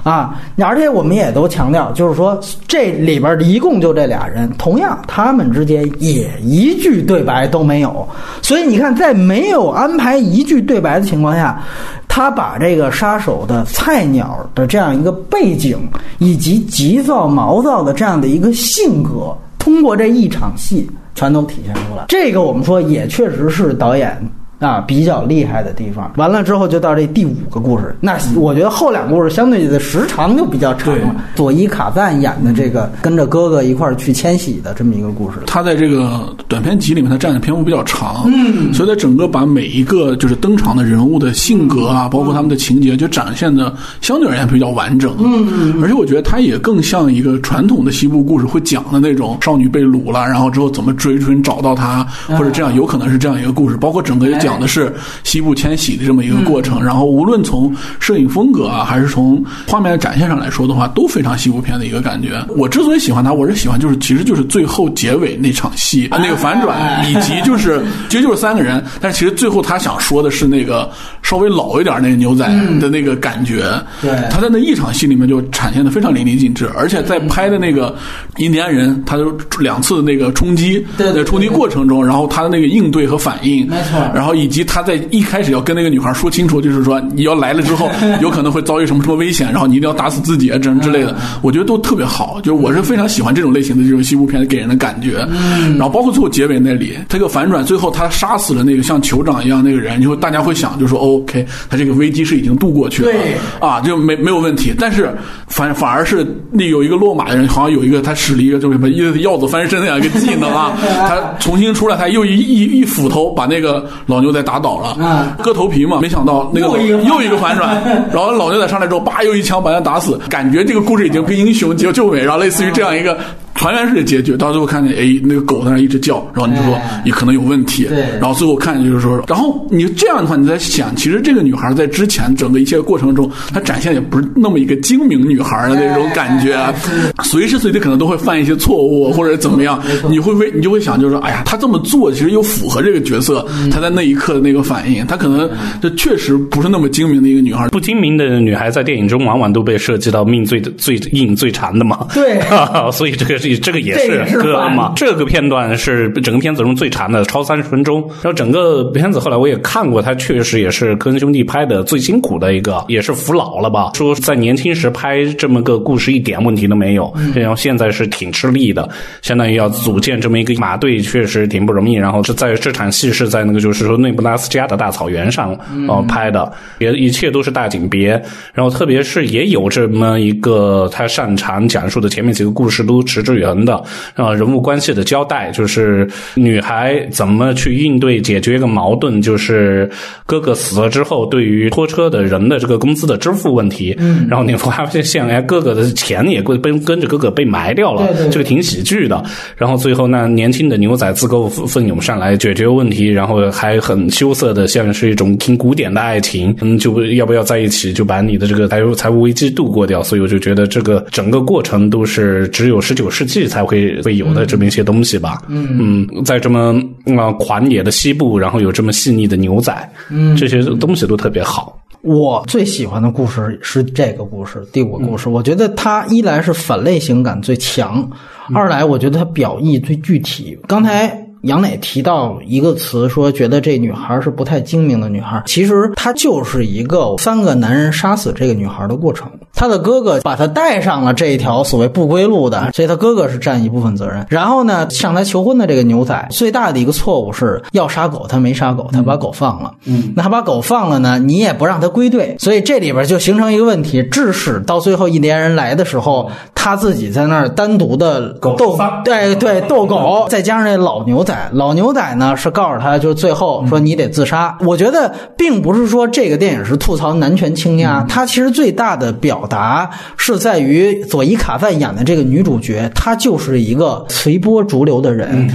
啊，而且我们也都强调，就是说这里边一共就这俩人，同样他们之间也一句对白都没有。所以你看，在没有安排一句对白的情况下，他把这个杀手的菜鸟的这样一个背景，以及急躁毛躁的这样的一个性格，通过这一场戏全都体现出来。这个我们说也确实是导演。啊，比较厉害的地方，完了之后就到这第五个故事。那我觉得后两个故事相对的时长就比较长了。佐伊卡赞演的这个跟着哥哥一块儿去迁徙的这么一个故事，他在这个短片集里面，他占的篇幅比较长，嗯，所以他整个把每一个就是登场的人物的性格啊，包括他们的情节，就展现的相对而言比较完整，嗯，而且我觉得他也更像一个传统的西部故事会讲的那种少女被掳了，然后之后怎么追寻找到她，或者这样有可能是这样一个故事，包括整个也讲。讲的是西部迁徙的这么一个过程，然后无论从摄影风格啊，还是从画面的展现上来说的话，都非常西部片的一个感觉。我之所以喜欢它，我是喜欢就是其实就是最后结尾那场戏那个反转，以及就是 其实就是三个人，但是其实最后他想说的是那个稍微老一点那个牛仔的那个感觉。对，他在那一场戏里面就展现的非常淋漓尽致，而且在拍的那个印第安人，他就两次那个冲击，在冲击过程中，然后他的那个应对和反应，没错，然后。以及他在一开始要跟那个女孩说清楚，就是说你要来了之后，有可能会遭遇什么什么危险，然后你一定要打死自己啊，这样之类的，我觉得都特别好。就是我是非常喜欢这种类型的这种西部片给人的感觉。然后包括最后结尾那里，这个反转，最后他杀死了那个像酋长一样那个人，就大家会想，就说 OK，他这个危机是已经度过去了，啊，就没没有问题。但是反反而是那有一个落马的人，好像有一个他使了一个就是什么鹞子翻身那样一个技能啊，他重新出来，他又一一一斧头把那个老。牛仔打倒了，啊割头皮嘛，没想到那个又一个反转 然后老牛仔上来之后，叭又一枪把他打死，感觉这个故事已经跟英雄结救尾，然后类似于这样一个。团圆式的结局，到最后看见，哎，那个狗在那一直叫，然后你就说哎。你可能有问题，对。然后最后看见就是说，然后你这样的话，你在想，其实这个女孩在之前整个一切过程中，她展现也不是那么一个精明女孩的那种感觉，哎随时随地可能都会犯一些错误或者怎么样，你会为你就会想，就是说，哎呀，她这么做其实又符合这个角色，她在那一刻的那个反应，她可能这确实不是那么精明的一个女孩，不精明的女孩在电影中往往都被涉及到命最最硬最长的嘛。对。所以这个是这个也是歌反嘛。这个片段是整个片子中最长的，超三十分钟。然后整个片子后来我也看过，他确实也是科恩兄弟拍的最辛苦的一个，也是服老了吧。说在年轻时拍这么个故事一点问题都没有，然后现在是挺吃力的，相当于要组建这么一个马队，确实挺不容易。然后是在这场戏是在那个就是说内布拉斯加的大草原上哦、拍的，也一切都是大景别。然后特别是也有这么一个他擅长讲述的前面几个故事都持之以恒的啊人物关系的交代，就是女孩怎么去应对解决一个矛盾，就是哥哥死了之后对于拖车的人的这个工资的支付问题。嗯，然后你发现哎哥哥的钱也跟跟跟着哥哥被埋掉了，这个挺喜剧的。然后最后那年轻的牛仔自告奋奋勇上来解决问题，然后还很羞涩的，像是一种挺古典的爱情，嗯，就要不要在一起，就把你的这个财务财务危机度过掉。所以我就觉得这个整个过程都是只有十九世纪才会会有的这么一些东西吧。嗯在这么啊、狂野的西部，然后有这么细腻的牛仔，嗯，这些东西都特别好。我最喜欢的故事是这个故事，第五个故事。我觉得它一来是反类型感最强，二来我觉得它表意最具体。刚才。杨磊提到一个词，说觉得这女孩是不太精明的女孩，其实她就是一个三个男人杀死这个女孩的过程。她的哥哥把他带上了这一条所谓不归路的，所以他哥哥是占一部分责任。然后呢，向他求婚的这个牛仔最大的一个错误是要杀狗，他没杀狗，他把狗放了。嗯，那他把狗放了呢，你也不让他归队，所以这里边就形成一个问题，致使到最后印第安人来的时候，他自己在那儿单独的斗，对对斗狗，再加上那老牛仔，老牛仔呢是告诉他，就是最后说你得自杀。我觉得并不是说这个电影是吐槽男权倾轧，它其实最大的表达是在于佐伊卡赞演的这个女主角，她就是一个随波逐流的人。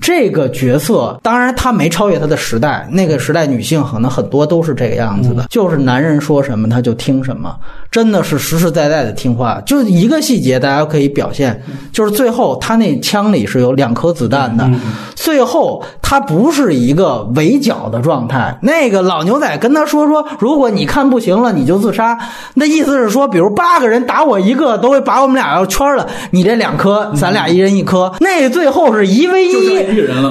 这个角色当然她没超越她的时代，那个时代女性可能很多都是这个样子的，就是男人说什么她就听什么，真的是实实在在的听话。就一个细节，大家可以表现，就是最后她那枪里是有两颗子弹的，最后她不是一个围剿的状态。那个老牛仔跟她说说，如果你看不行了，你就自杀。那意思是说，比如八个人打我一个，都会把我们俩要圈了，你这两颗，咱俩一人一颗。那最后是一 v 一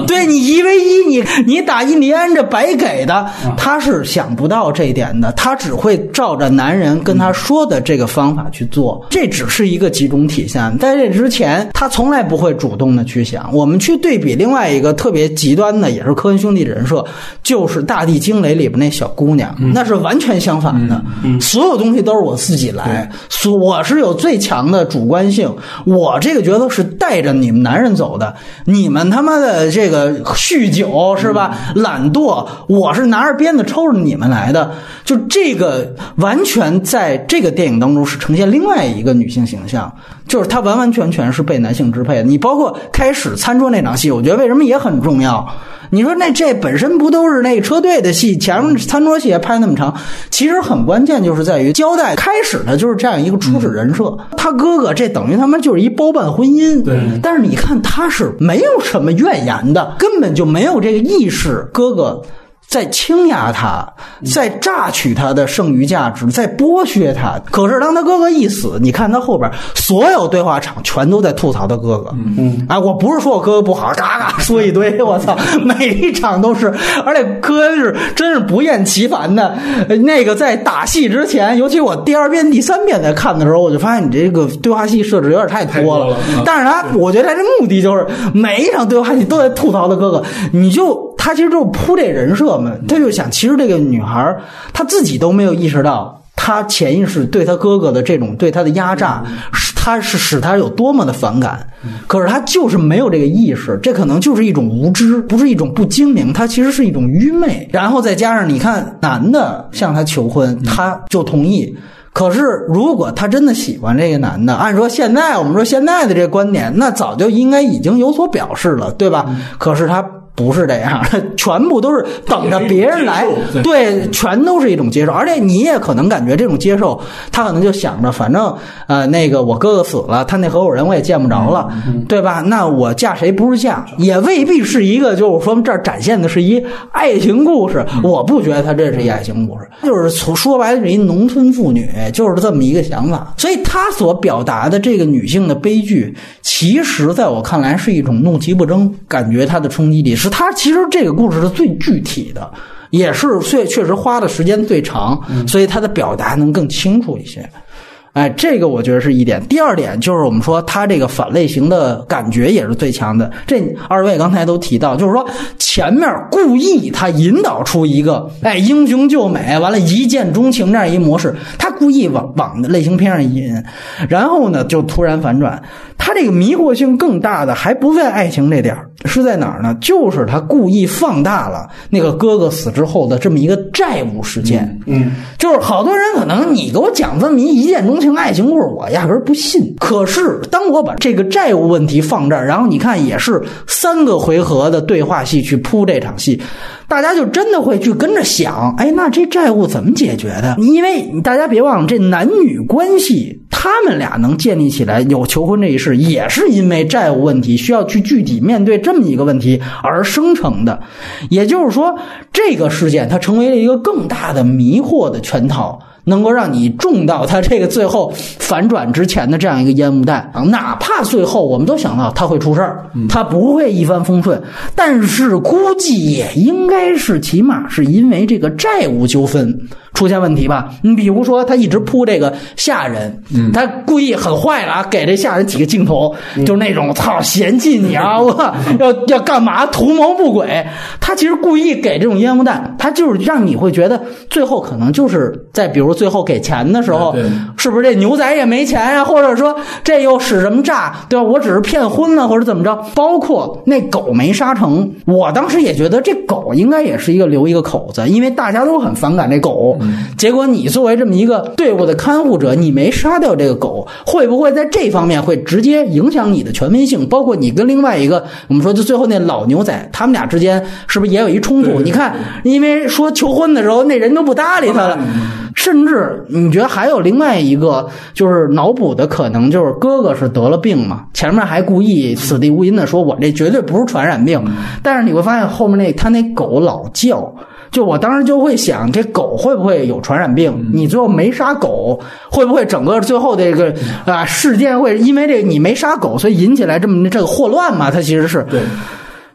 对你一 v 一，你你打印第安这白给的，他是想不到这一点的，他只会照着男人跟他说的这个方法去做，这只是一个集中体现。在这之前，他从来不会主动的去想。我们去对比另外一个特别极端的，也是科恩兄弟人设，就是《大地惊雷》里边那小姑娘，那是完全相反的。所有东西都是我自己来，所我是有最强的主观性，我这个角色是带着你们男人走的，你们他妈的这个酗酒是吧？懒惰，我是拿着鞭子抽着你们来的，就这个完全在这个电影当中是呈现另外一个女性形象，就是她完完全全是被男性支配的。你包括开始餐桌那场戏，我觉得为什么也很重要。你说那这本身不都是那车队的戏，前面餐桌戏也拍那么长，其实很关键就是在于交代开始的就是这样一个初始人设。他哥哥这等于他妈就是一包办婚姻，对但是你看他是没有什么怨言的，根本就没有这个意识，哥哥。在倾压他，在榨取他的剩余价值，在剥削他。可是当他哥哥一死，你看他后边所有对话场全都在吐槽他哥哥。嗯，哎，我不是说我哥哥不好，嘎嘎 说一堆，我操，每一场都是，而且科恩是真是不厌其烦的。呃那个在打戏之前，尤其我第二遍、第三遍在看的时候，我就发现你这个对话戏设置有点太多了。但是他，我觉得他这目的就是每一场对话戏都在吐槽他哥哥，你就他其实就是铺这人设嘛，他就想，其实这个女孩儿她自己都没有意识到。她潜意识对她哥哥的这种对她的压榨，使他是使她有多么的反感，可是她就是没有这个意识，这可能就是一种无知，不是一种不精明，她其实是一种愚昧。然后再加上你看，男的向她求婚，她就同意。可是，如果她真的喜欢这个男的，按说现在我们说现在的这观点，那早就应该已经有所表示了，对吧？可是他。不是这样，全部都是等着别人来，对，全都是一种接受，而且你也可能感觉这种接受，他可能就想着，反正呃，那个我哥哥死了，他那合伙人我也见不着了，对吧？那我嫁谁不是嫁，也未必是一个，就是说这儿展现的是一爱情故事，我不觉得他这是一爱情故事，就是从说白了是一农村妇女，就是这么一个想法，所以他所表达的这个女性的悲剧，其实在我看来是一种怒其不争，感觉它的冲击力。是他其实这个故事是最具体的，也是确确实花的时间最长，所以他的表达能更清楚一些。哎，这个我觉得是一点。第二点就是我们说他这个反类型的感觉也是最强的。这二位刚才都提到，就是说前面故意他引导出一个哎英雄救美，完了一见钟情这样一模式，他故意往往类型片上引，然后呢就突然反转。他这个迷惑性更大的还不在爱情这点是在哪儿呢？就是他故意放大了那个哥哥死之后的这么一个债务事件。嗯，就是好多人可能你给我讲这么一一见钟情爱情故事，我压根儿不信。可是当我把这个债务问题放这儿，然后你看也是三个回合的对话戏去铺这场戏。大家就真的会去跟着想，哎，那这债务怎么解决的？因为大家别忘了，这男女关系，他们俩能建立起来有求婚这一事，也是因为债务问题需要去具体面对这么一个问题而生成的。也就是说，这个事件它成为了一个更大的迷惑的圈套。能够让你中到他这个最后反转之前的这样一个烟雾弹啊，哪怕最后我们都想到他会出事儿，他不会一帆风顺，但是估计也应该是起码是因为这个债务纠纷。出现问题吧？你比如说，他一直扑这个下人，他故意很坏了啊，给这下人几个镜头，就是那种操嫌弃你啊，我要要干嘛，图谋不轨。他其实故意给这种烟雾弹，他就是让你会觉得最后可能就是在比如最后给钱的时候，是不是这牛仔也没钱呀？或者说这又使什么诈，对吧？我只是骗婚了或者怎么着？包括那狗没杀成，我当时也觉得这狗应该也是一个留一个口子，因为大家都很反感这狗。结果你作为这么一个队伍的看护者，你没杀掉这个狗，会不会在这方面会直接影响你的权威性？包括你跟另外一个，我们说就最后那老牛仔，他们俩之间是不是也有一冲突？你看，因为说求婚的时候，那人都不搭理他了，甚至你觉得还有另外一个就是脑补的可能，就是哥哥是得了病嘛？前面还故意死地无银的说，我这绝对不是传染病，但是你会发现后面那他那狗老叫。就我当时就会想，这狗会不会有传染病？你最后没杀狗，会不会整个最后这个啊事件会因为这你没杀狗，所以引起来这么这个霍乱嘛？它其实是。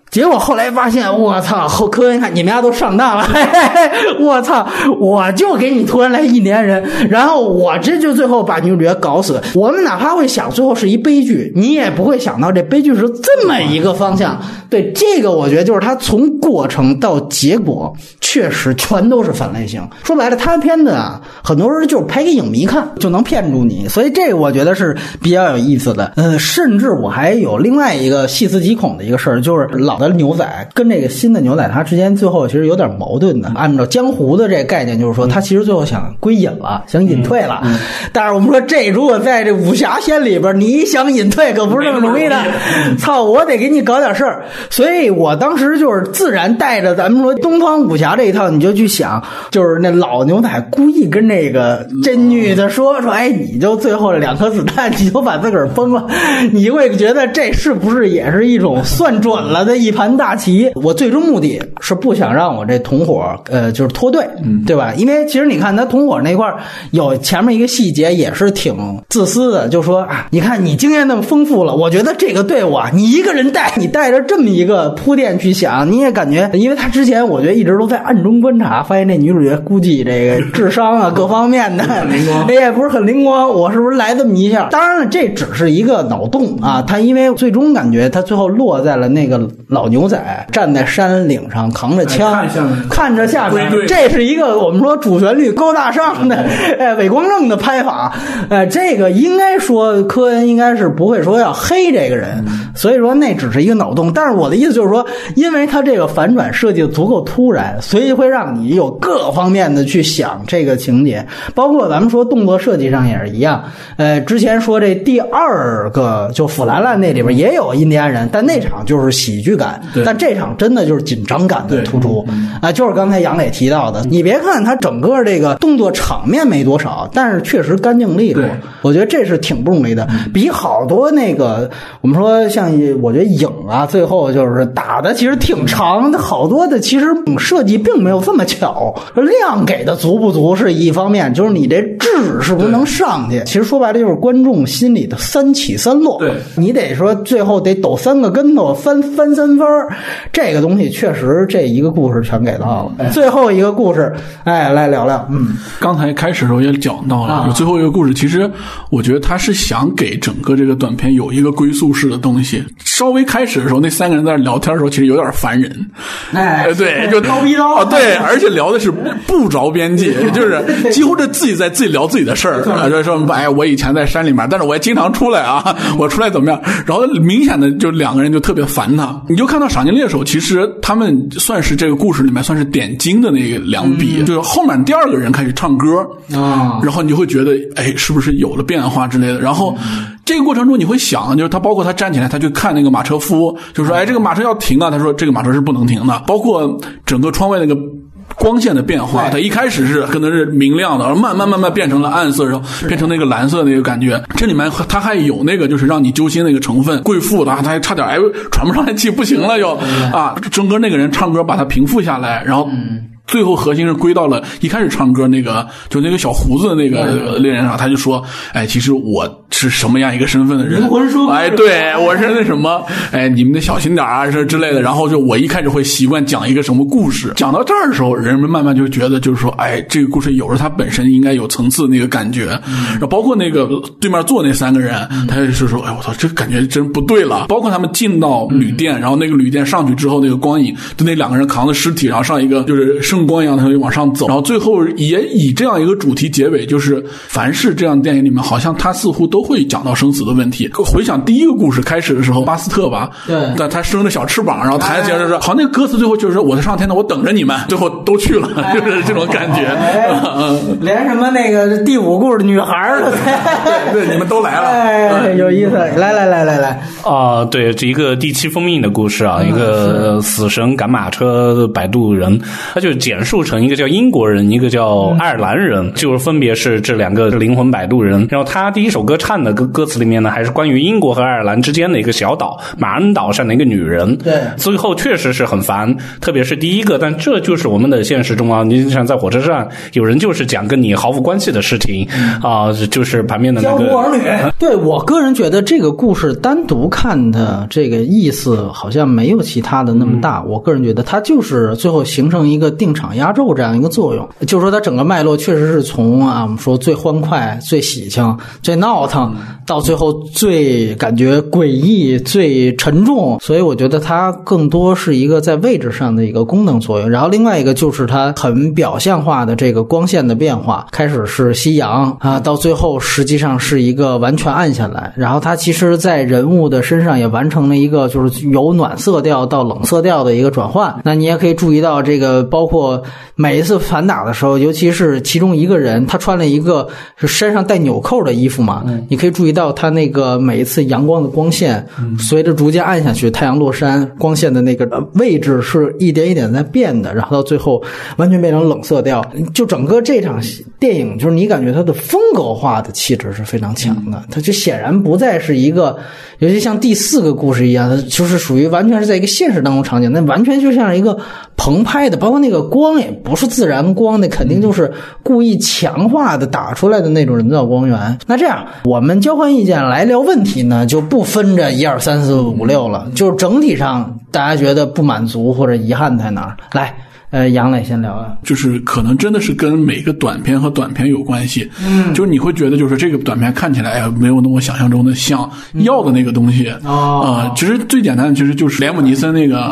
结果后来发现，我操！后科一看，你们家都上当了。我操！我就给你突然来一年人，然后我这就最后把女主角搞死。我们哪怕会想最后是一悲剧，你也不会想到这悲剧是这么一个方向。对这个，我觉得就是他从过程到结果，确实全都是反类型。说白了，他的片子啊，很多人就是拍给影迷看，就能骗住你。所以这个我觉得是比较有意思的。呃，甚至我还有另外一个细思极恐的一个事儿，就是老。的牛仔跟这个新的牛仔，他之间最后其实有点矛盾的。按照江湖的这个概念，就是说他其实最后想归隐了，想隐退了。但是我们说，这如果在这武侠片里边，你想隐退可不是那么容易的。操，我得给你搞点事儿。所以我当时就是自然带着咱们说东方武侠这一套，你就去想，就是那老牛仔故意跟这个这女的说说，哎，你就最后两颗子弹，你就把自个儿崩了，你会觉得这是不是也是一种算准了的？一盘大棋，我最终目的是不想让我这同伙呃，就是脱队，对吧？因为其实你看他同伙那块有前面一个细节也是挺自私的，就说啊，你看你经验那么丰富了，我觉得这个队伍啊，你一个人带，你带着这么一个铺垫去想，你也感觉，因为他之前我觉得一直都在暗中观察，发现这女主角估计这个智商啊各方面的也 不是很灵光，我是不是来这么一下？当然了，这只是一个脑洞啊，他因为最终感觉他最后落在了那个。老牛仔站在山岭上扛着枪，哎看看着下面归，队这是一个我们说主旋律高大上的，哎，伪光正的拍法，哎，这个应该说科恩应该是不会说要黑这个人，所以说那只是一个脑洞。但是我的意思就是说，因为他这个反转设计的足够突然，所以会让你有各方面的去想这个情节，包括咱们说动作设计上也是一样。呃，之前说这第二个就腐兰兰那里边也有印第安人，但那场就是喜剧感，对。但这场真的就是紧张感的突出啊，就是刚才杨磊提到的，你别看他整个这个动作场面没多少，但是确实干净利落，我觉得这是挺不容易的，比好多那个我们说像我觉得影啊，最后就是打的其实挺长，好多的其实设计并没有这么巧，量给的足不足是一方面，就是你这质是不是能上去？其实说白了就是观众心里的三起三落，对。你得说最后得抖三个跟头，翻翻三分儿这个东西确实这一个故事全给到了。最后一个故事，哎，来聊聊，嗯，刚才开始的时候也讲到了，最后一个故事，其实我觉得他是想给整个这个短片有一个归宿式的东西。稍微开始的时候，那三个人在那聊天的时候，其实有点烦人。哎呃，对，就叨逼叨啊，对，而且聊的是不着边际，就是几乎是自己在自己聊自己的事儿，啊，就说哎，我以前在山里面，但是我也经常出来啊，我出来怎么样？然后明显的就两个人就特别烦他，你就看到赏金猎手，其实他们算是这个故事里面算是点睛的那个两笔，就是后面第二个人开始唱歌啊然后你就会觉得，哎，是不是有了变化之类的？然后这个过程中你会想，就是他包括他站起来，他去看那个马车夫，就说，哎，这个马车要停啊，他说这个马车是不能停的。包括整个窗外那个。光线的变化，它一开始是可能是明亮的，然后慢慢慢慢变成了暗色，然后变成那个蓝色的那个感觉。这里面它还有那个就是让你揪心那个成分，贵妇的啊，他还差点哎喘不上来气，不行了又啊，整个那个人唱歌把它平复下来，然后。最后核心是归到了一开始唱歌那个，就那个小胡子的那个猎人上，他就说：“哎，其实我是什么样一个身份的人？灵魂说哎，对我是那什么，哎，你们得小心点啊，是之类的。然后就我一开始会习惯讲一个什么故事，讲到这儿的时候，人们慢慢就觉得就是说，哎，这个故事有着它本身应该有层次的那个感觉。然后包括那个对面坐那三个人，他就是说，哎，我操，这感觉真不对了。包括他们进到旅店，然后那个旅店上去之后，那个光影，就那两个人扛着尸体，然后上一个就是圣光一样，它就往上走。然后最后也以这样一个主题结尾，就是凡是这样的电影里面，好像他似乎都会讲到生死的问题。回想第一个故事开始的时候，巴斯特吧，对但他生着小翅膀，然后弹起来就是，好，那个歌词最后就是说我在上天呢，我等着你们，最后都去了，就是这种感觉。连什么那个第五故事的女孩对对，你们都来了。哎，有意思，来来来来来，啊、对，这一个第七封印的故事嗯啊，一个死神赶马车摆渡人，他就简述成一个叫英国人，一个叫爱尔兰人，就是分别是这两个灵魂摆渡人。然后他第一首歌唱的歌歌词里面呢，还是关于英国和爱尔兰之间的一个小岛马恩岛上的一个女人。对最后确实是很烦，特别是第一个，但这就是我们的现实中啊，你想在火车上，有人就是讲跟你毫无关系的事情啊、就是旁边的那个。对我个人觉得这个故事单独看的这个意思好像没有其他的那么大。我个人觉得它就是最后形成一个定场压轴这样一个作用，就是说它整个脉络确实是从啊我们说最欢快、最喜庆、最闹腾，到最后最感觉诡异、最沉重。所以我觉得它更多是一个在位置上的一个功能作用。然后另外一个就是它很表象化的这个光线的变化，开始是夕阳啊，到最后实际上是一个完全暗下来。然后它其实，在人物的身上也完成了一个就是由暖色调到冷色调的一个转换。那你也可以注意到这个，包括每一次反打的时候，尤其是其中一个人，他穿了一个是身上带纽扣的衣服嘛，你可以注意到他那个每一次阳光的光线，随着逐渐暗下去，太阳落山，光线的那个呃位置是一点一点在变的，然后到最后完全变成冷色调。就整个这场戏电影，就是你感觉它的风格化的气质是非常强的，它就显然不再是一个，尤其像第四个故事一样，它就是属于完全是在一个现实当中场景，那完全就像一个澎湃的，包括那个光也不是自然光，那肯定就是故意强化的打出来的那种人造光源。那这样，我们交换意见来聊问题呢，就不分着一二三四五六了，就是整体上大家觉得不满足或者遗憾在哪儿？来。呃，杨磊先聊了。就是可能真的是跟每个短片和短片有关系。嗯，就是你会觉得，就是这个短片看起来没有那么想象中的像要的那个东西啊。其实最简单的其实就是连姆尼森那个，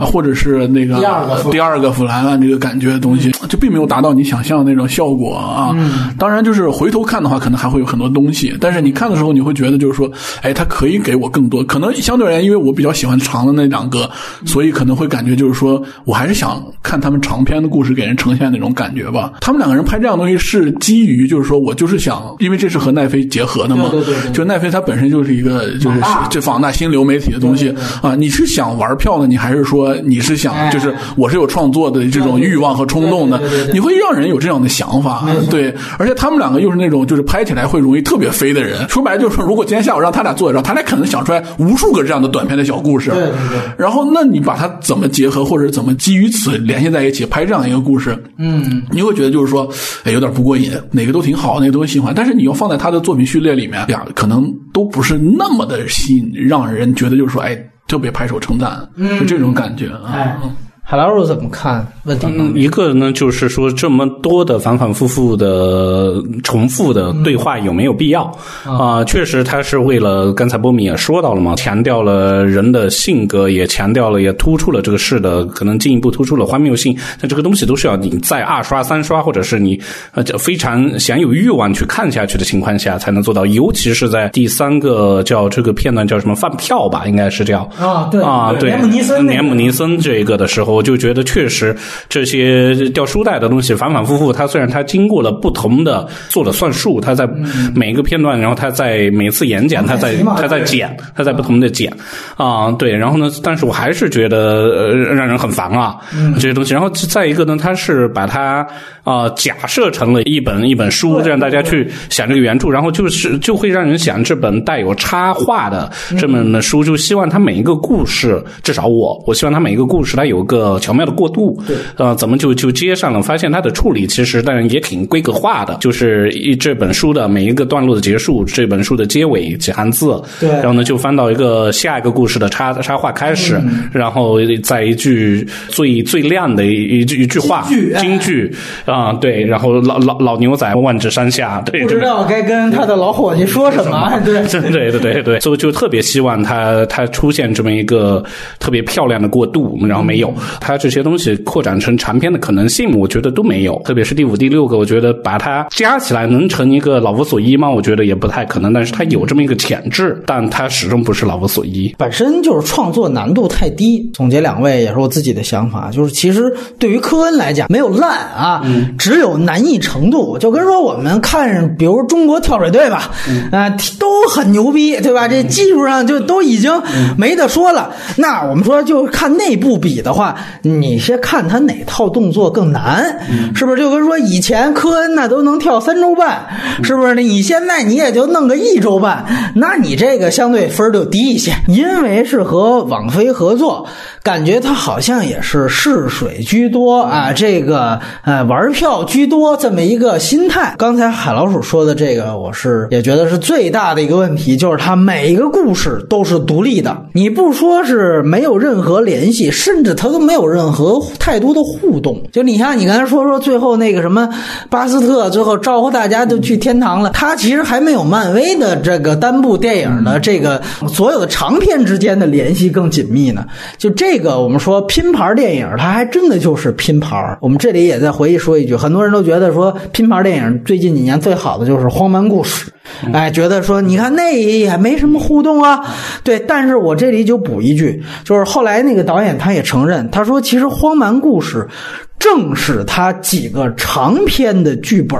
或者是那个第二个第二个弗兰兰这个感觉的东西，就并没有达到你想象的那种效果啊。当然，就是回头看的话，可能还会有很多东西。但是你看的时候，你会觉得就是说，哎，它可以给我更多。可能相对而言，因为我比较喜欢长的那两个，所以可能会感觉就是说我还是想看他们长篇的故。事给人呈现那种感觉吧。他们两个人拍这样东西是基于，就是说我就是想，因为这是和奈飞结合的嘛。对对对。就奈飞它本身就是一个就是这放大新流媒体的东西啊。你是想玩票呢，你还是说你是想就是我是有创作的这种欲望和冲动的？你会让人有这样的想法。对。而且他们两个又是那种就是拍起来会容易特别飞的人。说白了就是说，如果今天下午让他俩坐在这，他俩可能想出来无数个这样的短片的小故事。对对对。然后，那你把它怎么结合，或者怎么基于此联系在一起拍这样一个故事？嗯，你会觉得就是说，哎，有点不过瘾，哪个都挺好，哪个都喜欢，但是你要放在他的作品序列里面，呀，可能都不是那么的吸引，让人觉得就是说，哎，特别拍手称赞，就这种感觉啊。海拉鲁怎么看问题？一个呢，就是说这么多的反反复复的重复的对话有没有必要啊？确实，他是为了刚才波米也说到了嘛，强调了人的性格，也强调了，也突出了这个事的可能进一步突出了荒谬性。那这个东西都是要你在二刷、三刷，或者是你呃非常想有欲望去看下去的情况下才能做到。尤其是在第三个叫这个片段叫什么饭票吧，应该是叫啊对啊对，连姆尼森连姆尼森这一个的时候。我就觉得确实这些掉书袋的东西反反复复，它虽然它经过了不同的做了算术，它在每一个片段，然后它在每次演讲，它在它在剪，它在不同的剪。啊，对，然后呢，但是我还是觉得呃让人很烦啊这些东西。然后再一个呢，它是把它啊假设成了一本一本书，让大家去想这个原著，然后就是就会让人想这本带有插画的这本的书，就希望它每一个故事，至少我我希望它每一个故事它有个。呃，巧妙的过渡，对，呃，怎么就就接上了？发现它的处理其实，当然也挺规格化的。就是一这本书的每一个段落的结束，这本书的结尾几行字，对，然后呢，就翻到一个下一个故事的插插画开始，然后在一句最最亮的一一句一句话，京剧啊，对，然后老老老牛仔万指山下，对，不知道该跟他的老伙计说什么，对，对对对对，所以就特别希望他他出现这么一个特别漂亮的过渡，然后没有。他这些东西扩展成长篇的可能性，我觉得都没有。特别是第五、第六个，我觉得把它加起来能成一个老无所依吗？我觉得也不太可能。但是它有这么一个潜质，但它始终不是老无所依。本身就是创作难度太低。总结两位也是我自己的想法，就是其实对于科恩来讲，没有烂啊，只有难易程度。就跟说我们看，比如中国跳水队吧，啊，都很牛逼，对吧？这技术上就都已经没得说了。那我们说就看内部比的话。你先看他哪套动作更难，是不是？就跟说以前科恩那都能跳三周半，是不是？你现在你也就弄个一周半，那你这个相对分就低一些，因为是和网飞合作。感觉他好像也是试水居多啊，这个呃玩票居多这么一个心态。刚才海老鼠说的这个，我是也觉得是最大的一个问题，就是他每一个故事都是独立的，你不说是没有任何联系，甚至他都没有任何太多的互动。就你像你刚才说说最后那个什么巴斯特，最后招呼大家都去天堂了，他其实还没有漫威的这个单部电影的这个所有的长片之间的联系更紧密呢。就这。这个我们说拼盘电影，它还真的就是拼盘。我们这里也在回忆说一句，很多人都觉得说拼盘电影最近几年最好的就是《荒蛮故事》，哎，觉得说你看那也没什么互动啊。对，但是我这里就补一句，就是后来那个导演他也承认，他说其实《荒蛮故事》正是他几个长篇的剧本。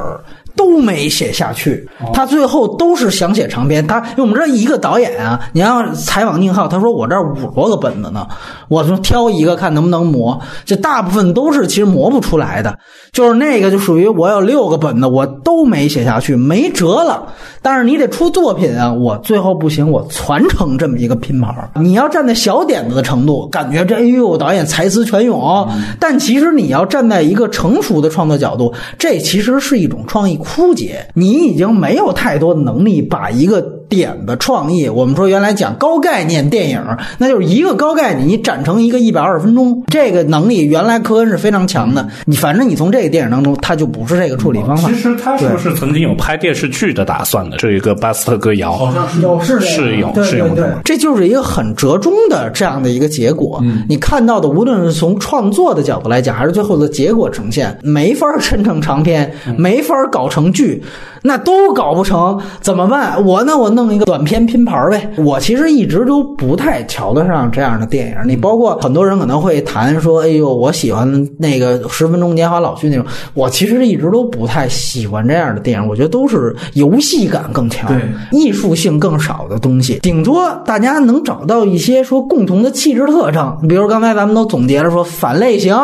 都没写下去，他最后都是想写长篇。他因为我们这一个导演啊，你要采访宁浩，他说我这五十多个本子呢，我说挑一个看能不能磨。这大部分都是其实磨不出来的，就是那个就属于我有六个本子，我都没写下去，没辙了。但是你得出作品啊，我最后不行，我传承这么一个拼盘。你要站在小点子的程度，感觉这哎呦导演才思泉涌，但其实你要站在一个成熟的创作角度，这其实是一种创意。枯竭，你已经没有太多能力把一个点的创意。我们说原来讲高概念电影，那就是一个高概念，你展成一个一百二十分钟，这个能力原来科恩是非常强的。你反正你从这个电影当中，他就不是这个处理方法。其实他是不是曾经有拍电视剧的打算的？这一个巴斯特歌谣，好像是有是是有对是有这就是一个很折中的这样的一个结果。你看到的，无论是从创作的角度来讲，还是最后的结果呈现，没法抻成长篇，没法搞成剧。那都搞不成怎么办？我呢，我弄一个短片拼盘儿呗。我其实一直都不太瞧得上这样的电影。你包括很多人可能会谈说，哎呦，我喜欢那个十分钟年华老去那种。我其实一直都不太喜欢这样的电影。我觉得都是游戏感更强、艺术性更少的东西。顶多大家能找到一些说共同的气质特征，比如刚才咱们都总结了说反类型、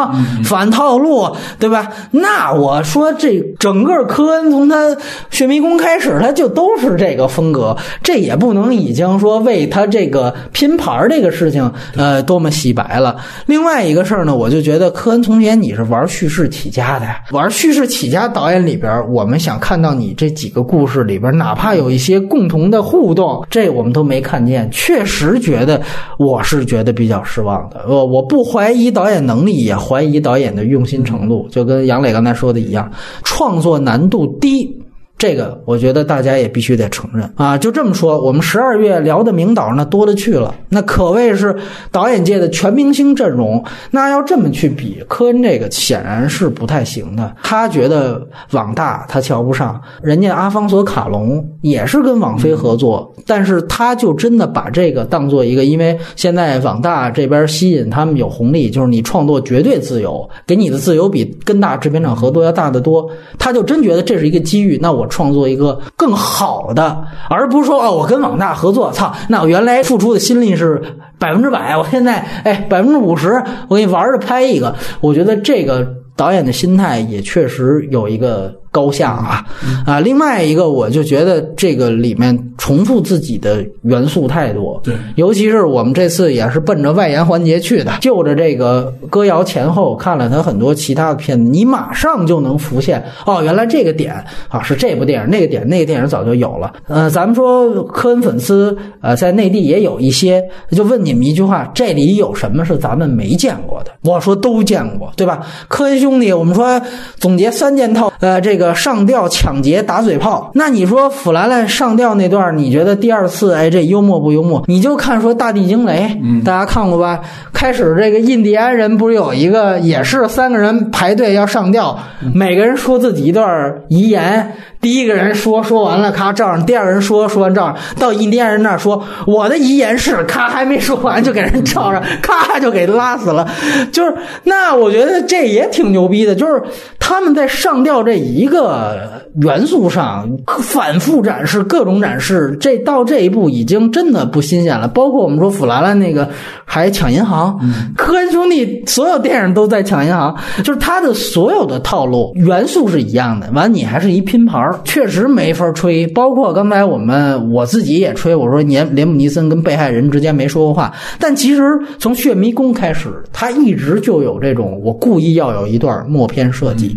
反套路，对吧？那我说这整个科恩从他血迷宫开始，他就都是这个风格，这也不能已经说为他这个拼盘儿这个事情，呃，多么洗白了。另外一个事儿呢，我就觉得科恩从前你是玩叙事起家的呀，玩叙事起家导演里边，我们想看到你这几个故事里边，哪怕有一些共同的互动，这我们都没看见，确实觉得我是觉得比较失望的。我我不怀疑导演能力，也怀疑导演的用心程度，就跟杨磊刚才说的一样，创作难度低。这个我觉得大家也必须得承认啊！就这么说，我们十二月聊的名导那多了去了，那可谓是导演界的全明星阵容。那要这么去比，科恩这个显然是不太行的。他觉得网大他瞧不上，人家阿方索卡隆也是跟网飞合作，但是他就真的把这个当做一个，因为现在网大这边吸引他们有红利，就是你创作绝对自由，给你的自由比跟大制片厂合作要大得多。他就真觉得这是一个机遇，那我创作一个更好的，而不是说哦，我跟网大合作，操，那我原来付出的心力是百分之百，我现在哎百分之五十，我给你玩着拍一个。我觉得这个导演的心态也确实有一个高下啊啊！另外一个，我就觉得这个里面重复自己的元素太多，对，尤其是我们这次也是奔着外延环节去的，就着这个歌谣前后看了他很多其他的片子，你马上就能浮现哦，原来这个点啊是这部电影，那个点那个电影早就有了。呃，咱们说科恩粉丝呃在内地也有一些，就问你们一句话：这里有什么是咱们没见过的？我说都见过，对吧？科恩兄弟，我们说总结三件套，呃，这个上吊、抢劫、打嘴炮。那你说腐兰兰上吊那段，你觉得第二次哎这幽默不幽默？你就看说大地惊雷，大家看过吧？开始这个印第安人不是有一个也是三个人排队要上吊，每个人说自己一段遗言。第一个人说说完了，咔照上；第二个人说说完照上，到印第安人那儿说我的遗言是，咔还没说完就给人照上，咔就给拉死了。就是那我觉得这也挺牛逼的，就是他们在上吊这一个元素上反复展示各种展示，这到这一步已经真的不新鲜了。包括我们说弗兰兰那个还抢银行，科恩兄弟所有电影都在抢银行，就是他的所有的套路元素是一样的。完，你还是一拼盘儿，确实没法吹。包括刚才我们我自己也吹，我说连连姆尼森跟被害人之间没说过话，但其实从《血迷宫》开始，他一直就有这种我故意要有一段默片设计。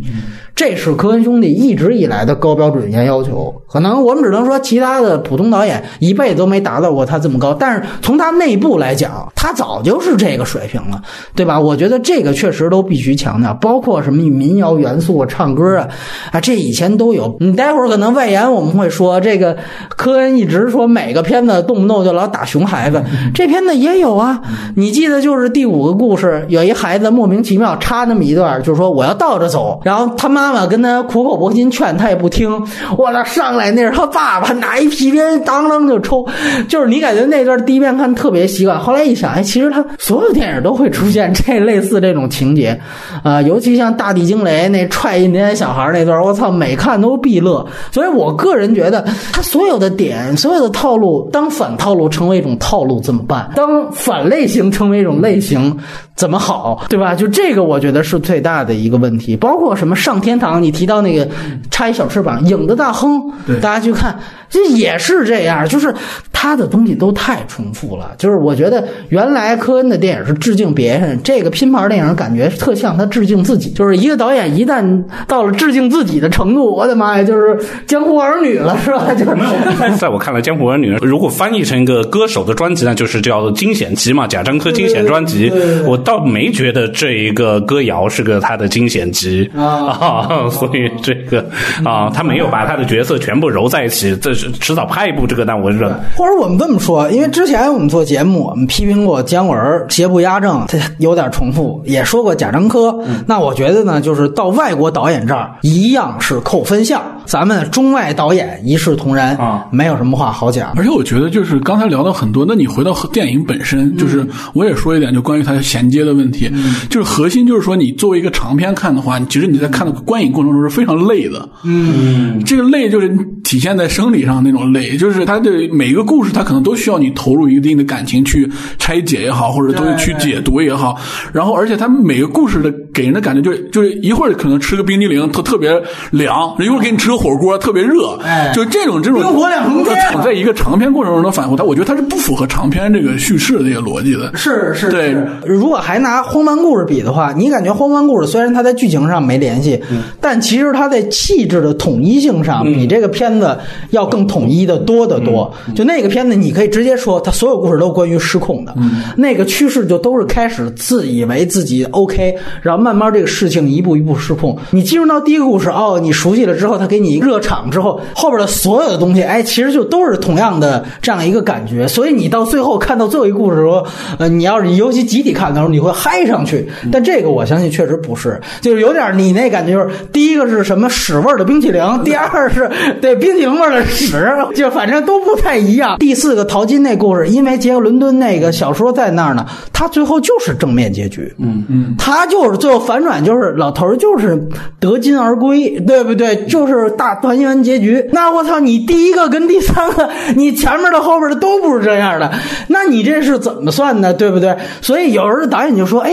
这是科恩兄弟一直以来的高标准严要求，可能我们只能说其他的普通导演一辈子都没达到过他这么高，但是从他内部来讲，他早就是这个水平了，对吧？我觉得这个确实都必须强调，包括什么民谣元素啊、唱歌啊，啊，这以前都有。你待会儿可能外延我们会说，这个科恩一直说每个片子动不动就老打熊孩子，这片子也有啊。你记得就是第五个故事，有一孩子莫名其妙插那么一段，就是说我要倒着走，然后他妈妈跟他苦口婆心劝，他也不听。我操，上来那是他爸爸拿一皮鞭当当就抽，就是你感觉那段第一遍看特别习惯，后来一想，哎，其实他所有电影都会出现这类似这种情节，啊、尤其像大地惊雷那踹印第安小孩那段，我操，每看都必乐。所以我个人觉得，他所有的点、所有的套路，当反套路成为一种套路怎么办？当反类型成为一种类型怎么好？对吧？就这个，我觉得是最大的一个问题。包括什么上天堂，你提到那个插一小翅膀，影子大亨，对大家去看，这也是这样，就是他的东西都太重复了。就是我觉得原来科恩的电影是致敬别人，这个拼盘电影感觉特像他致敬自己。就是一个导演一旦到了致敬自己的程度，我的妈呀，就是江湖儿女了，是吧？就是在我看来，《江湖儿女》如果翻译成一个歌手的专辑呢，就是叫《惊险集》嘛，贾樟柯惊险专辑。我倒没觉得这一个歌谣是个他的惊险集啊，所以这个啊，他没有把他的角色全部揉在一起。这是迟早拍一部这个，但我认。或者我们这么说，因为之前我们做节目，我们批评过姜文邪不压正，他 有点重复，也说过贾樟柯。那我觉得呢，就是到外国导演这儿一样是扣分项，咱们中外导演一视同仁啊，没有什么话好讲。而且我觉得，就是刚才聊到很多，那你回到电影本身，就是我也说一点，就关于它衔接的问题，就是核心就是说，你作为一个长篇看的话，其实你在看的观影过程中是非常累的。嗯，这个累就是体现在生理上那种累，就是它的每一个故事，它可能都需要你投入一定的感情去拆解也好，或者都去解读也好。然后，而且它每个故事的给人的感觉，就是就是一会儿可能吃个冰激凌，特特别凉；一会儿给你吃个火锅，特别热。哎就这种这种冰火两重天在一个长篇过程中的反复，它我觉得它是不符合长篇这个叙事的这个逻辑的。是是，对是。如果还拿荒蛮故事比的话，你感觉荒蛮故事虽然它在剧情上没联系，但其实它在气质的统一性上比这个片子要更统一的多得多。就那个片子，你可以直接说，它所有故事都关于失控的，那个趋势就都是开始自以为自己 OK，然后慢慢这个事情一步一步失控。你进入到第一个故事，哦，你熟悉了之后，他给你热场之后，后边的所有的东西，哎，其实就都是同样的这样一个感觉。所以你到最后看到最后一个故事的时候，呃，你要是尤其集体看的时候，你会嗨上去。但这个我相信确实不是，就是有点你那感觉，就是第一个是什么屎味的冰淇淋，第二是对冰淇淋味的屎，就反正都不太一样。第四个淘金那故事，因为杰克伦敦那个小说在那儿呢，他最后就是正面结局。嗯嗯，他就是最后反转，就是老头儿就是得金而归，对不对？就是大团圆结局。那我操，你第一个跟第三个，你前面的后边的都不是这样的，那你这是怎么算的，对不对？所以有时候导演就说，哎。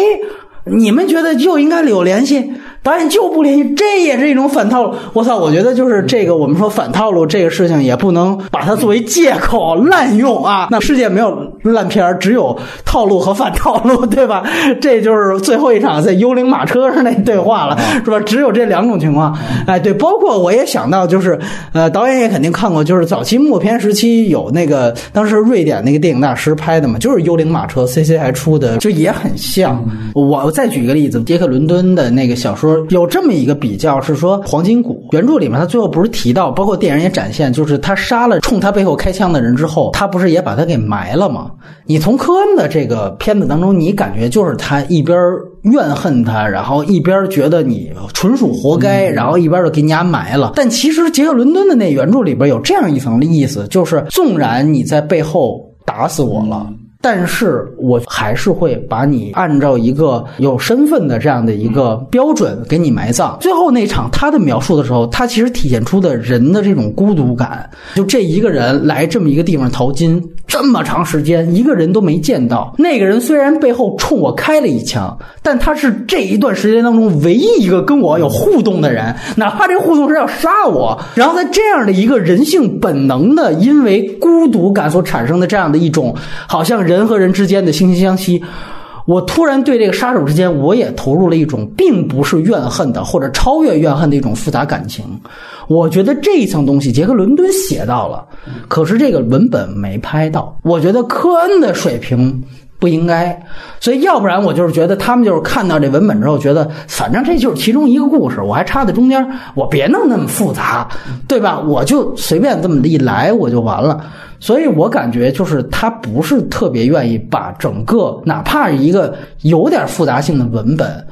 你们觉得就应该有联系，导演就不联系，这也是一种反套路。我操，我觉得就是这个，我们说反套路这个事情，也不能把它作为借口滥用啊。那世界没有烂片儿，只有套路和反套路，对吧？这就是最后一场在幽灵马车上那对话了，是吧？只有这两种情况。哎，对，包括我也想到，就是呃，导演也肯定看过，就是早期默片时期有那个当时瑞典那个电影大师拍的嘛，就是幽灵马车，CC 还出的，就也很像。我再举一个例子，杰克伦敦的那个小说有这么一个比较，是说黄金谷原著里面他最后不是提到，包括电影也展现，就是他杀了冲他背后开枪的人之后，他不是也把他给埋了吗？你从科恩的这个片子当中，你感觉就是他一边怨恨他，然后一边觉得你纯属活该，然后一边就给你家埋了。但其实杰克伦敦的那原著里边有这样一层的意思，就是纵然你在背后打死我了。但是我还是会把你按照一个有身份的这样的一个标准给你埋葬。最后那场他的描述的时候，他其实体现出的人的这种孤独感，就这一个人来这么一个地方淘金这么长时间，一个人都没见到。那个人虽然背后冲我开了一枪，但他是这一段时间当中唯一一个跟我有互动的人，哪怕这互动是要杀我。然后在这样的一个人性本能的因为孤独感所产生的这样的一种，好像。人和人之间的惺惺相惜，我突然对这个杀手之间，我也投入了一种并不是怨恨的，或者超越怨恨的一种复杂感情。我觉得这一层东西，杰克伦敦写到了，可是这个文本没拍到。我觉得科恩的水平不应该，所以要不然我就是觉得他们就是看到这文本之后，觉得反正这就是其中一个故事，我还插在中间，我别弄那么复杂，对吧？我就随便这么一来，我就完了。所以我感觉就是他不是特别愿意把整个哪怕一个有点复杂性的文本，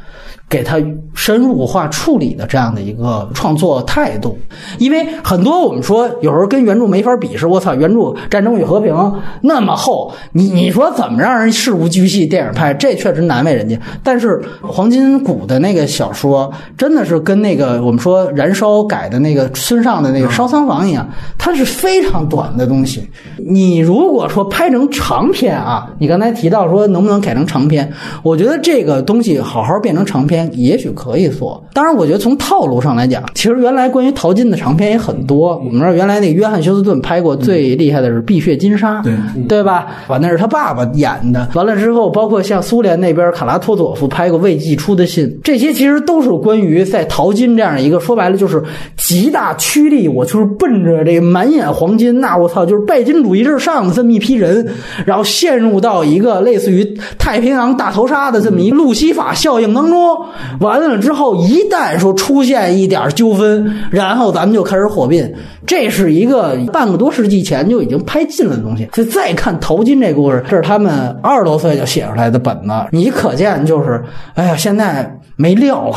给它深入化处理的这样的一个创作态度。因为很多我们说有时候跟原著没法比，是我操，原著《战争与和平》那么厚，你你说怎么让人事无巨细电影拍？这确实难为人家。但是黄金谷的那个小说真的是跟那个我们说燃烧改的那个村上的那个烧仓房一样，它是非常短的东西。你如果说拍成长片啊，你刚才提到说能不能改成长片？我觉得这个东西好好变成长片。片也许可以说。当然，我觉得从套路上来讲，其实原来关于淘金的长篇也很多。我们知道，原来那个约翰休斯顿拍过最厉害的是《碧血金沙》，对对吧？完那是他爸爸演的。完了之后，包括像苏联那边卡拉托佐夫拍过《未寄出的信》，这些其实都是关于在淘金这样一个说白了就是极大趋利，我就是奔着这个满眼黄金，那我操，就是拜金主义至上的这么一批人，然后陷入到一个类似于太平洋大逃杀的这么一路西法效应当中。完了之后，一旦说出现一点纠纷，然后咱们就开始火并。这是一个半个多世纪前就已经拍尽了的东西。所以再看淘金这故事，这是他们二十多岁就写出来的本子，你可见就是，哎呀，现在。没料了，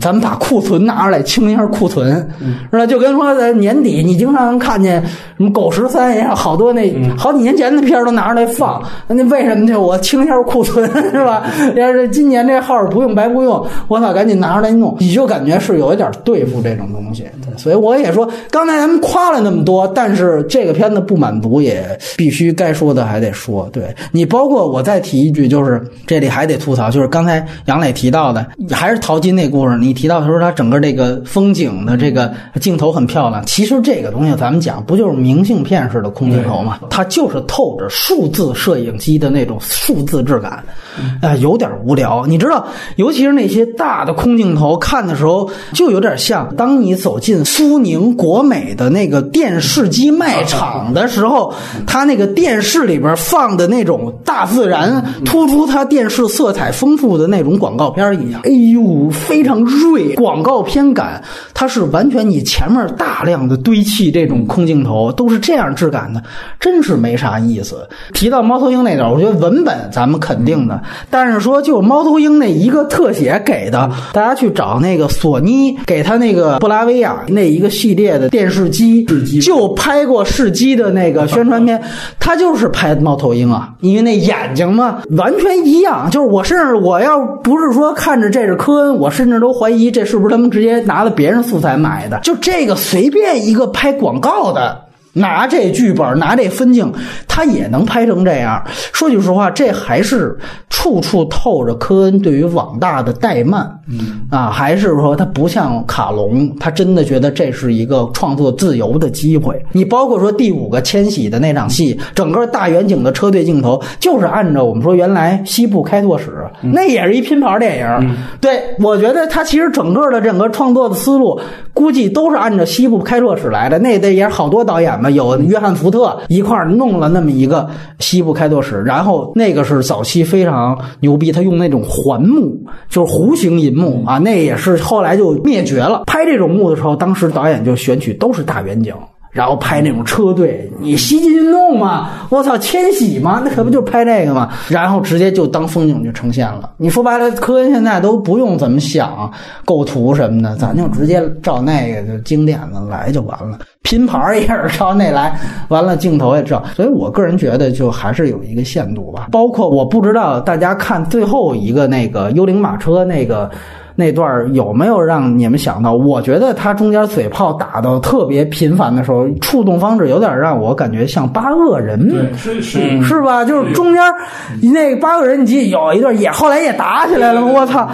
咱们把库存拿出来清一下库存，是吧？就跟说在年底，你经常能看见什么《狗十三》一样，好多那好几年前的片儿都拿出来放。那为什么就我清一下库存，是吧？要是今年这号不用白不用，我操，赶紧拿出来弄。你就感觉是有一点对付这种东西。所以我也说，刚才咱们夸了那么多，但是这个片子不满足，也必须该说的还得说。对你，包括我再提一句，就是这里还得吐槽，就是刚才杨磊提到的。还是淘金那故事，你提到的时候他整个这个风景的这个镜头很漂亮。其实这个东西咱们讲不就是明信片式的空镜头吗？它就是透着数字摄影机的那种数字质感，啊，有点无聊。你知道，尤其是那些大的空镜头，看的时候就有点像当你走进苏宁国美的那个电视机卖场的时候，它那个电视里边放的那种大自然突出它电视色彩丰富的那种广告片一样。哎呦，非常锐，广告片感，它是完全你前面大量的堆砌这种空镜头，都是这样质感的，真是没啥意思。提到猫头鹰那点，我觉得文本咱们肯定的，但是说就猫头鹰那一个特写给的，大家去找那个索尼给他那个布拉维亚那一个系列的电视机，就拍过试机的那个 宣传片，他就是拍猫头鹰啊，因为那眼睛嘛完全一样，就是我甚至我要不是说看着这。这是科恩，我甚至都怀疑这是不是他们直接拿了别人素材买的。就这个随便一个拍广告的。拿这剧本，拿这分镜，他也能拍成这样。说句实话，这还是处处透着科恩对于网大的怠慢。嗯啊，还是说他不像卡隆，他真的觉得这是一个创作自由的机会。你包括说第五个迁徙的那场戏，整个大远景的车队镜头，就是按照我们说原来西部开拓史，那也是一拼盘电影。对，我觉得他其实整个的整个创作的思路，估计都是按照西部开拓史来的。那得也是好多导演。有约翰福特一块弄了那么一个西部开拓史，然后那个是早期非常牛逼，他用那种环木，就是弧形银幕啊，那也是后来就灭绝了。拍这种幕的时候，当时导演就选取都是大远景。然后拍那种车队，你西进运动嘛，我操，迁徙嘛，那可不就拍这个嘛？然后直接就当风景就呈现了。你说白了，科恩现在都不用怎么想构图什么的，咱就直接照那个就经典的来就完了。拼盘也是照那来，完了镜头也照。所以我个人觉得，就还是有一个限度吧。包括我不知道大家看最后一个那个幽灵马车那个。那段有没有让你们想到？我觉得他中间嘴炮打的特别频繁的时候，触动方式有点让我感觉像八恶人，是是是吧？就是中间那八恶人，你记得有一段也后来也打起来了，我操！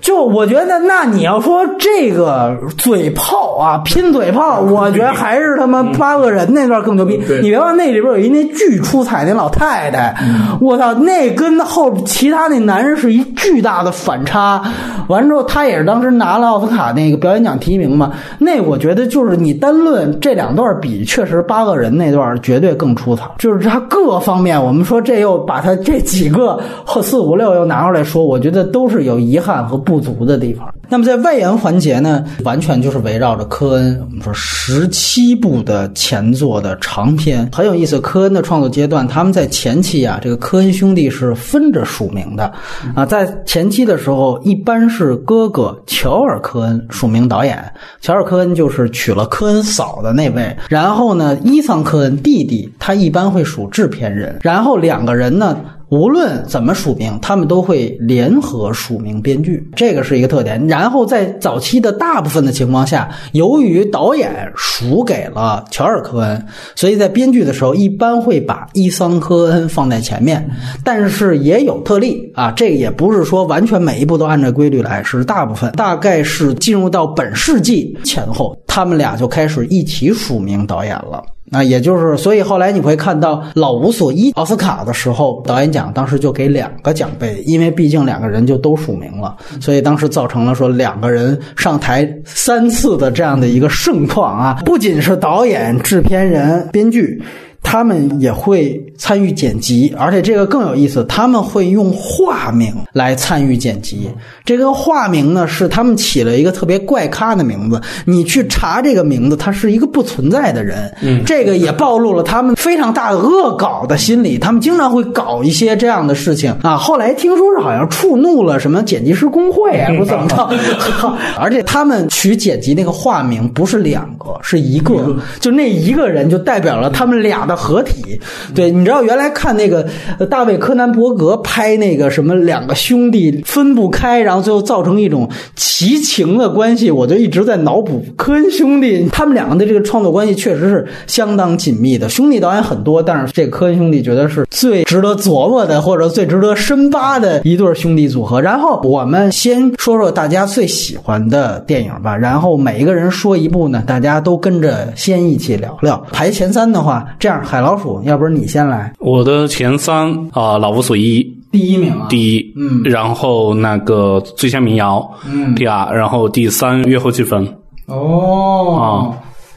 就我觉得，那你要说这个嘴炮啊，拼嘴炮，我觉得还是他妈八个人那段更牛逼。你别忘那里边有一那巨出彩那老太太，我操，那跟后其他那男人是一巨大的反差。完之后，他也是当时拿了奥斯卡那个表演奖提名嘛。那我觉得就是你单论这两段比，确实八个人那段绝对更出彩。就是他各方面，我们说这又把他这几个四五六又拿出来说，我觉得都是有遗憾和不。足的地方。那么在外延环节呢，完全就是围绕着科恩，我们说十七部的前作的长篇很有意思。科恩的创作阶段，他们在前期啊，这个科恩兄弟是分着署名的啊。在前期的时候，一般是哥哥乔尔·科恩署名导演，乔尔·科恩就是娶了科恩嫂的那位。然后呢，伊桑·科恩弟弟他一般会属制片人。然后两个人呢。无论怎么署名，他们都会联合署名编剧，这个是一个特点。然后在早期的大部分的情况下，由于导演署给了乔尔·科恩，所以在编剧的时候一般会把伊桑·科恩放在前面。但是也有特例啊，这也不是说完全每一步都按照规律来，是大部分。大概是进入到本世纪前后，他们俩就开始一起署名导演了。那也就是，所以后来你会看到老无所依奥斯卡的时候，导演奖当时就给两个奖杯，因为毕竟两个人就都署名了，所以当时造成了说两个人上台三次的这样的一个盛况啊！不仅是导演、制片人、编剧。他们也会参与剪辑，而且这个更有意思，他们会用化名来参与剪辑。这个化名呢，是他们起了一个特别怪咖的名字。你去查这个名字，他是一个不存在的人。嗯，这个也暴露了他们非常大的恶搞的心理。他们经常会搞一些这样的事情啊。后来听说是好像触怒了什么剪辑师工会啊，不怎么着。而且他们取剪辑那个化名不是两个，是一个，就那一个人就代表了他们俩的。合体，对，你知道原来看那个大卫柯南伯格拍那个什么两个兄弟分不开，然后最后造成一种奇情的关系，我就一直在脑补科恩兄弟他们两个的这个创作关系确实是相当紧密的。兄弟导演很多，但是这科恩兄弟觉得是最值得琢磨的，或者最值得深扒的一对兄弟组合。然后我们先说说大家最喜欢的电影吧，然后每一个人说一部呢，大家都跟着先一起聊聊。排前三的话，这样。海老鼠，要不然你先来。我的前三啊，老无所依，第一名啊，第一，嗯，然后那个最佳民谣，嗯，第二，然后第三，月后积分。哦，啊，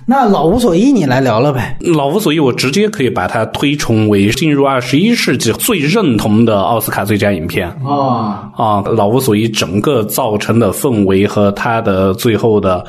那老无所依，你来聊聊呗。老无所依，我直接可以把它推崇为进入二十一世纪最认同的奥斯卡最佳影片。啊啊，老无所依整个造成的氛围和它的最后的。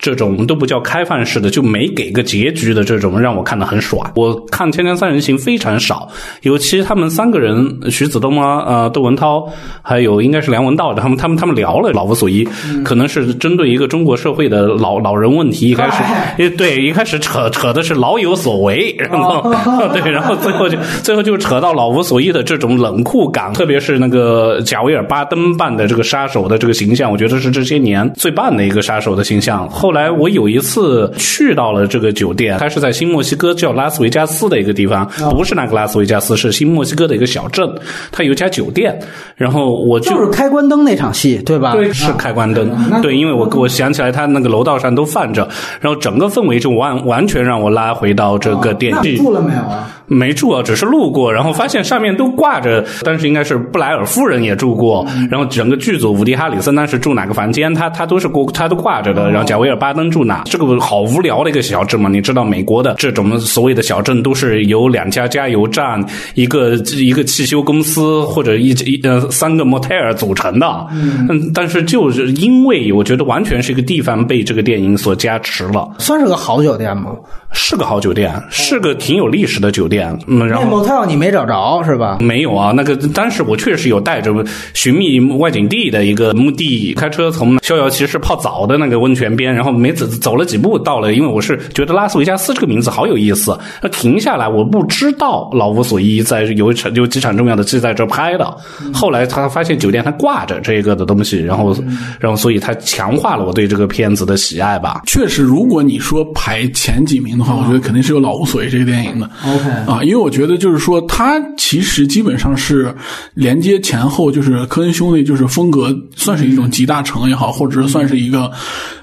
这种都不叫开放式的，就没给个结局的这种，让我看得很爽。我看《天天三人行》非常少，尤其他们三个人，徐子东啊，呃，窦文涛，还有应该是梁文道，他们他们他们聊了《老无所依》，可能是针对一个中国社会的老老人问题。一开始，对，一开始扯扯的是老有所为，然后 对，然后最后就最后就扯到老无所依的这种冷酷感，特别是那个贾维尔巴登扮的这个杀手的这个形象，我觉得是这些年最棒的一个杀手的形象。后后来我有一次去到了这个酒店，它是在新墨西哥叫拉斯维加斯的一个地方，不是那个拉斯维加斯，是新墨西哥的一个小镇。它有一家酒店，然后我就是开关灯那场戏，对吧？对，是开关灯。对，因为我我想起来，它那个楼道上都放着，然后整个氛围就完完全让我拉回到这个电影。住了没有啊？没住啊，只是路过，然后发现上面都挂着，当时应该是布莱尔夫人也住过，然后整个剧组伍迪哈里森当时住哪个房间，他他都是过他都挂着的，然后贾维尔巴登住哪？这个好无聊的一个小镇嘛，你知道美国的这种所谓的小镇都是由两家加油站、一个一个汽修公司或者一一呃三个 motel 组成的，嗯，但是就是因为我觉得完全是一个地方被这个电影所加持了，算是个好酒店吗？是个好酒店，是个挺有历史的酒店。嗯，然后 motel 你没找着是吧？没有啊，那个当时我确实有带着寻觅外景地的一个目的，开车从逍遥骑士泡澡的那个温泉边，然后没走走了几步到了，因为我是觉得拉斯维加斯这个名字好有意思，那停下来，我不知道老无所依在有一场有几场重要的戏在这拍的。后来他发现酒店他挂着这个的东西，然后然后所以他强化了我对这个片子的喜爱吧。确实，如果你说排前几名。的话，我觉得肯定是有老无所依这个电影的。OK 啊，因为我觉得就是说，它其实基本上是连接前后，就是科恩兄弟就是风格算是一种集大成也好，或者算是一个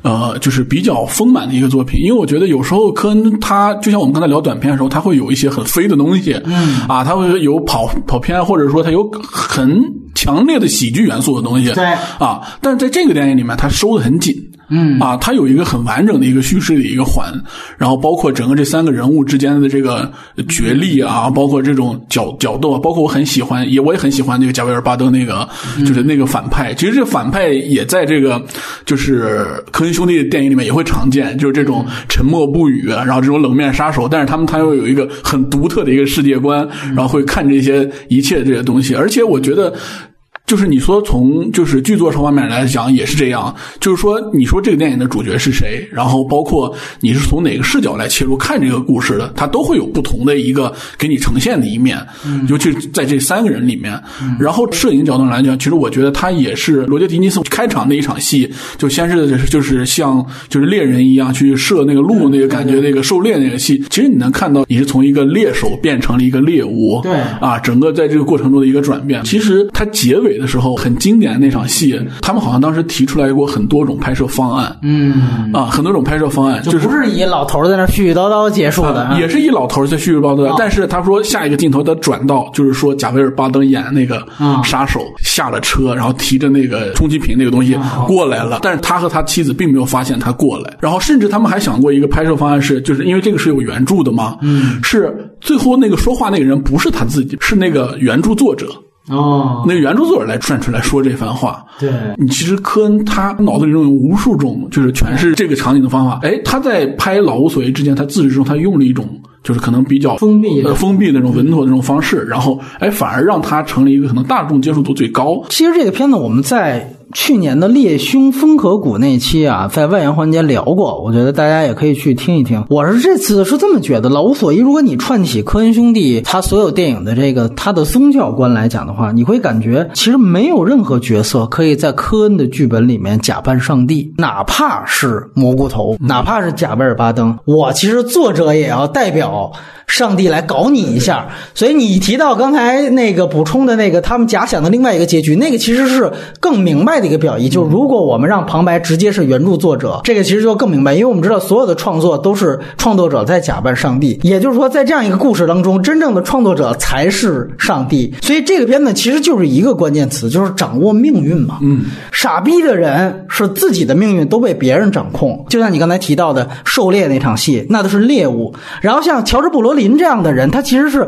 呃，就是比较丰满的一个作品。因为我觉得有时候科恩他就像我们刚才聊短片的时候，他会有一些很飞的东西，嗯啊，他会有跑跑偏，或者说他有很强烈的喜剧元素的东西，对啊，但是在这个电影里面，他收的很紧。嗯啊，它有一个很完整的一个叙事的一个环，然后包括整个这三个人物之间的这个角力啊，包括这种角角斗，包括我很喜欢，也我也很喜欢那个贾维尔巴登那个，就是那个反派。其实这反派也在这个就是科恩兄弟的电影里面也会常见，就是这种沉默不语，然后这种冷面杀手，但是他们他又有一个很独特的一个世界观，然后会看这些一切这些东西，而且我觉得。就是你说从就是剧作上方面来讲也是这样，就是说你说这个电影的主角是谁，然后包括你是从哪个视角来切入看这个故事的，它都会有不同的一个给你呈现的一面，尤其在这三个人里面。然后摄影角度来讲，其实我觉得他也是罗杰·狄尼斯开场那一场戏，就先是就是像就是猎人一样去射那个鹿那个感觉那个狩猎那个戏，其实你能看到你是从一个猎手变成了一个猎物，对。啊，整个在这个过程中的一个转变。其实它结尾的时候很经典的那场戏，他们好像当时提出来过很多种拍摄方案，嗯，啊，很多种拍摄方案，就不是以老头在那絮絮叨叨结束的，也是一老头在絮絮叨叨，但是他说下一个镜头他转到就是说贾维尔巴登演那个杀手下了车，然后提着那个冲击瓶那个东西过来了，但是他和他妻子并没有发现他过来，然后甚至他们还想过一个拍摄方案是，就是因为这个是有原著的嘛，嗯，是最后那个说话那个人不是他自己，是那个原著作者。哦，那原著作者来站出来说这番话，对你其实科恩他脑子里中有无数种就是诠释这个场景的方法。哎，他在拍《老无所依》之前，他自始至终他用了一种就是可能比较封闭的呃封闭的那种稳妥的那种方式，然后哎反而让他成了一个可能大众接受度最高。其实这个片子我们在去年的《猎凶风河谷》那期啊，在外延环节聊过，我觉得大家也可以去听一听。我是这次是这么觉得，《老无所依》如果你串起科恩兄弟他所有电影的这个他的宗教观来讲的话，你会感觉其实没有任何角色可以在科恩的剧本里面假扮上帝，哪怕是蘑菇头，哪怕是贾维尔巴登，我其实作者也要代表。上帝来搞你一下，所以你提到刚才那个补充的那个他们假想的另外一个结局，那个其实是更明白的一个表意，就是如果我们让旁白直接是原著作者，这个其实就更明白，因为我们知道所有的创作都是创作者在假扮上帝，也就是说在这样一个故事当中，真正的创作者才是上帝。所以这个片子其实就是一个关键词，就是掌握命运嘛。嗯，傻逼的人是自己的命运都被别人掌控，就像你刚才提到的狩猎那场戏，那都是猎物。然后像乔治布罗林这样的人，他其实是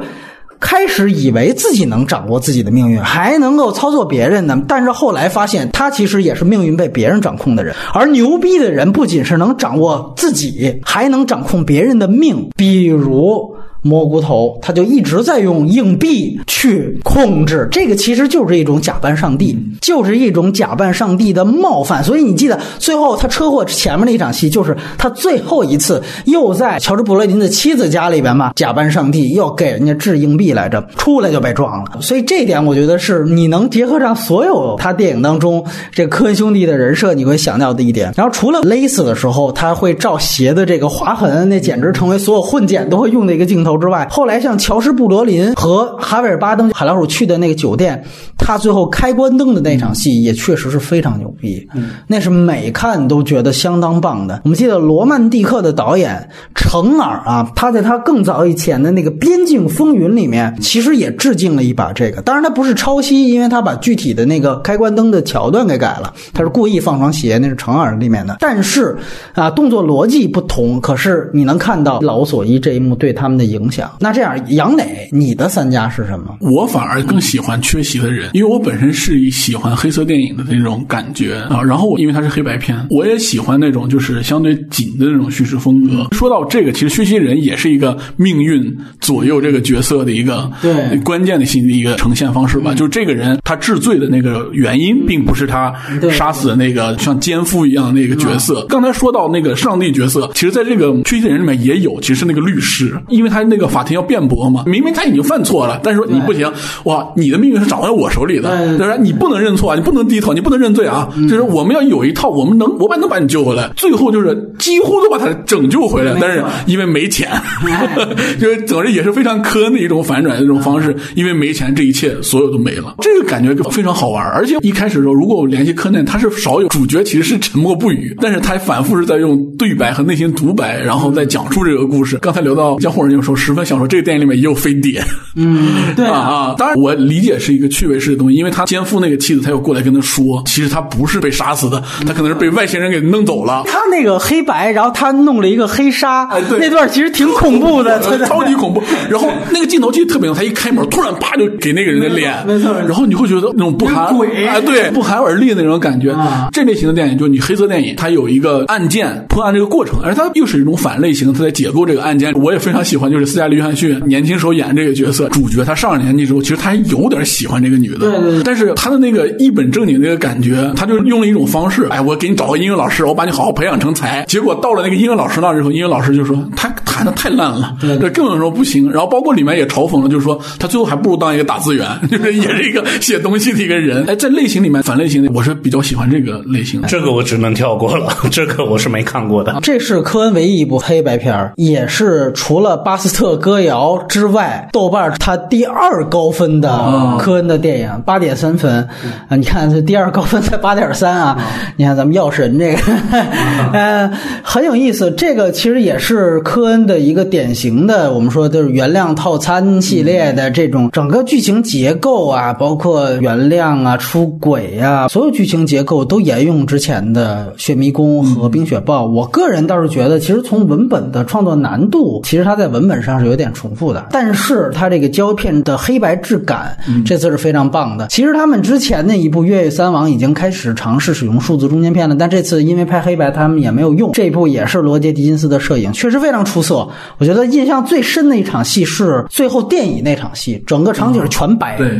开始以为自己能掌握自己的命运，还能够操作别人呢。但是后来发现，他其实也是命运被别人掌控的人。而牛逼的人不仅是能掌握自己，还能掌控别人的命。比如。蘑菇头，他就一直在用硬币去控制，这个其实就是一种假扮上帝，就是一种假扮上帝的冒犯。所以你记得最后他车祸前面那一场戏，就是他最后一次又在乔治·布罗林的妻子家里边嘛，假扮上帝又给人家掷硬币来着，出来就被撞了。所以这一点我觉得是你能结合上所有他电影当中这科恩兄弟的人设，你会想到的一点。然后除了勒死的时候他会照鞋的这个划痕，那简直成为所有混剪都会用的一个镜头。之外，后来像乔什·布罗林和哈维尔·巴登、海老鼠去的那个酒店，他最后开关灯的那场戏也确实是非常牛逼，那是每看都觉得相当棒的。我们记得罗曼蒂克的导演程耳啊，他在他更早以前的那个《边境风云》里面，其实也致敬了一把这个。当然，他不是抄袭，因为他把具体的那个开关灯的桥段给改了，他是故意放双鞋，那是程耳里面的。但是啊，动作逻辑不同，可是你能看到老索伊这一幕对他们的影。影响那这样，杨磊，你的三家是什么？我反而更喜欢缺席的人，因为我本身是以喜欢黑色电影的那种感觉啊。然后因为它是黑白片，我也喜欢那种就是相对紧的那种叙事风格。说到这个，其实缺席人也是一个命运左右这个角色的一个对关键的性的一个呈现方式吧。就是这个人他治罪的那个原因，并不是他杀死的那个像奸夫一样的那个角色。刚才说到那个上帝角色，其实在这个缺席人里面也有，其实是那个律师，因为他。那个法庭要辩驳嘛，明明他已经犯错了，但是说你不行，哇，你的命运是掌握在我手里的，对吧？你不能认错啊，你不能低头，你不能认罪啊！就是我们要有一套，我们能，我们能把你救回来。最后就是几乎都把他拯救回来，但是因为没钱，就是总之也是非常科恩的一种反转的这种方式，因为没钱，这一切所有都没了。这个感觉就非常好玩，而且一开始的时候，如果我联系柯南，他是少有主角其实是沉默不语，但是他反复是在用对白和内心独白，然后再讲述这个故事。刚才聊到江湖人就说。十分享受这个电影里面也有飞碟，嗯，对啊啊，当然我理解是一个趣味式的东西，因为他肩负那个妻子，他又过来跟他说，其实他不是被杀死的，他可能是被外星人给弄走了。他那个黑白，然后他弄了一个黑纱，哎，对，那段其实挺恐怖的，超级恐怖。然后那个镜头其实特别牛，他一开门，突然啪就给那个人的脸，没错，然后你会觉得那种不寒鬼，哎，对，不寒而栗的那种感觉。这类型的电影就是你黑色电影，它有一个案件破案这个过程，而它又是一种反类型，它在解构这个案件。我也非常喜欢，就是斯嘉丽·约翰逊年轻时候演这个角色，主角他上了年纪之后，其实他还有点喜欢这个女的。对对对但是他的那个一本正经那个感觉，他就用了一种方式，哎，我给你找个音乐老师，我把你好好培养成才。结果到了那个音乐老师那之后，音乐老师就说他弹的太烂了，对，根本说不行。然后包括里面也嘲讽了，就是说他最后还不如当一个打字员，就是也是一个写东西的一个人。哎，在类型里面，反类型的我是比较喜欢这个类型的。这个我只能跳过了，这个我是没看过的。这是科恩唯一一部黑白片儿，也是除了《巴斯特歌谣》之外，豆瓣儿他第二高分的科恩的电影，八点三分啊！你看这第二高分才八点三啊！你看咱们药神这个，呃，很有意思。这个其实也是科恩的一个典型的，我们说就是原谅套餐系列的这种整个剧情结构啊，包括原谅啊、出轨呀、所有剧情结构都沿用之前的《血迷宫》和《冰雪暴》。我个人倒是觉得，其实从文本的创作难度，其实它在文本上是有点重复的，但是它这个胶片的黑白质感，这次是非常棒的。其实他们之前的一部《越狱三王》已经开始尝试使用数字中间片了，但这次因为拍黑白，他们也没有用。这一部也是罗杰·狄金斯的摄影，确实非常出色。我觉得印象最深的一场戏是最后电影那场戏，整个场景全白。对，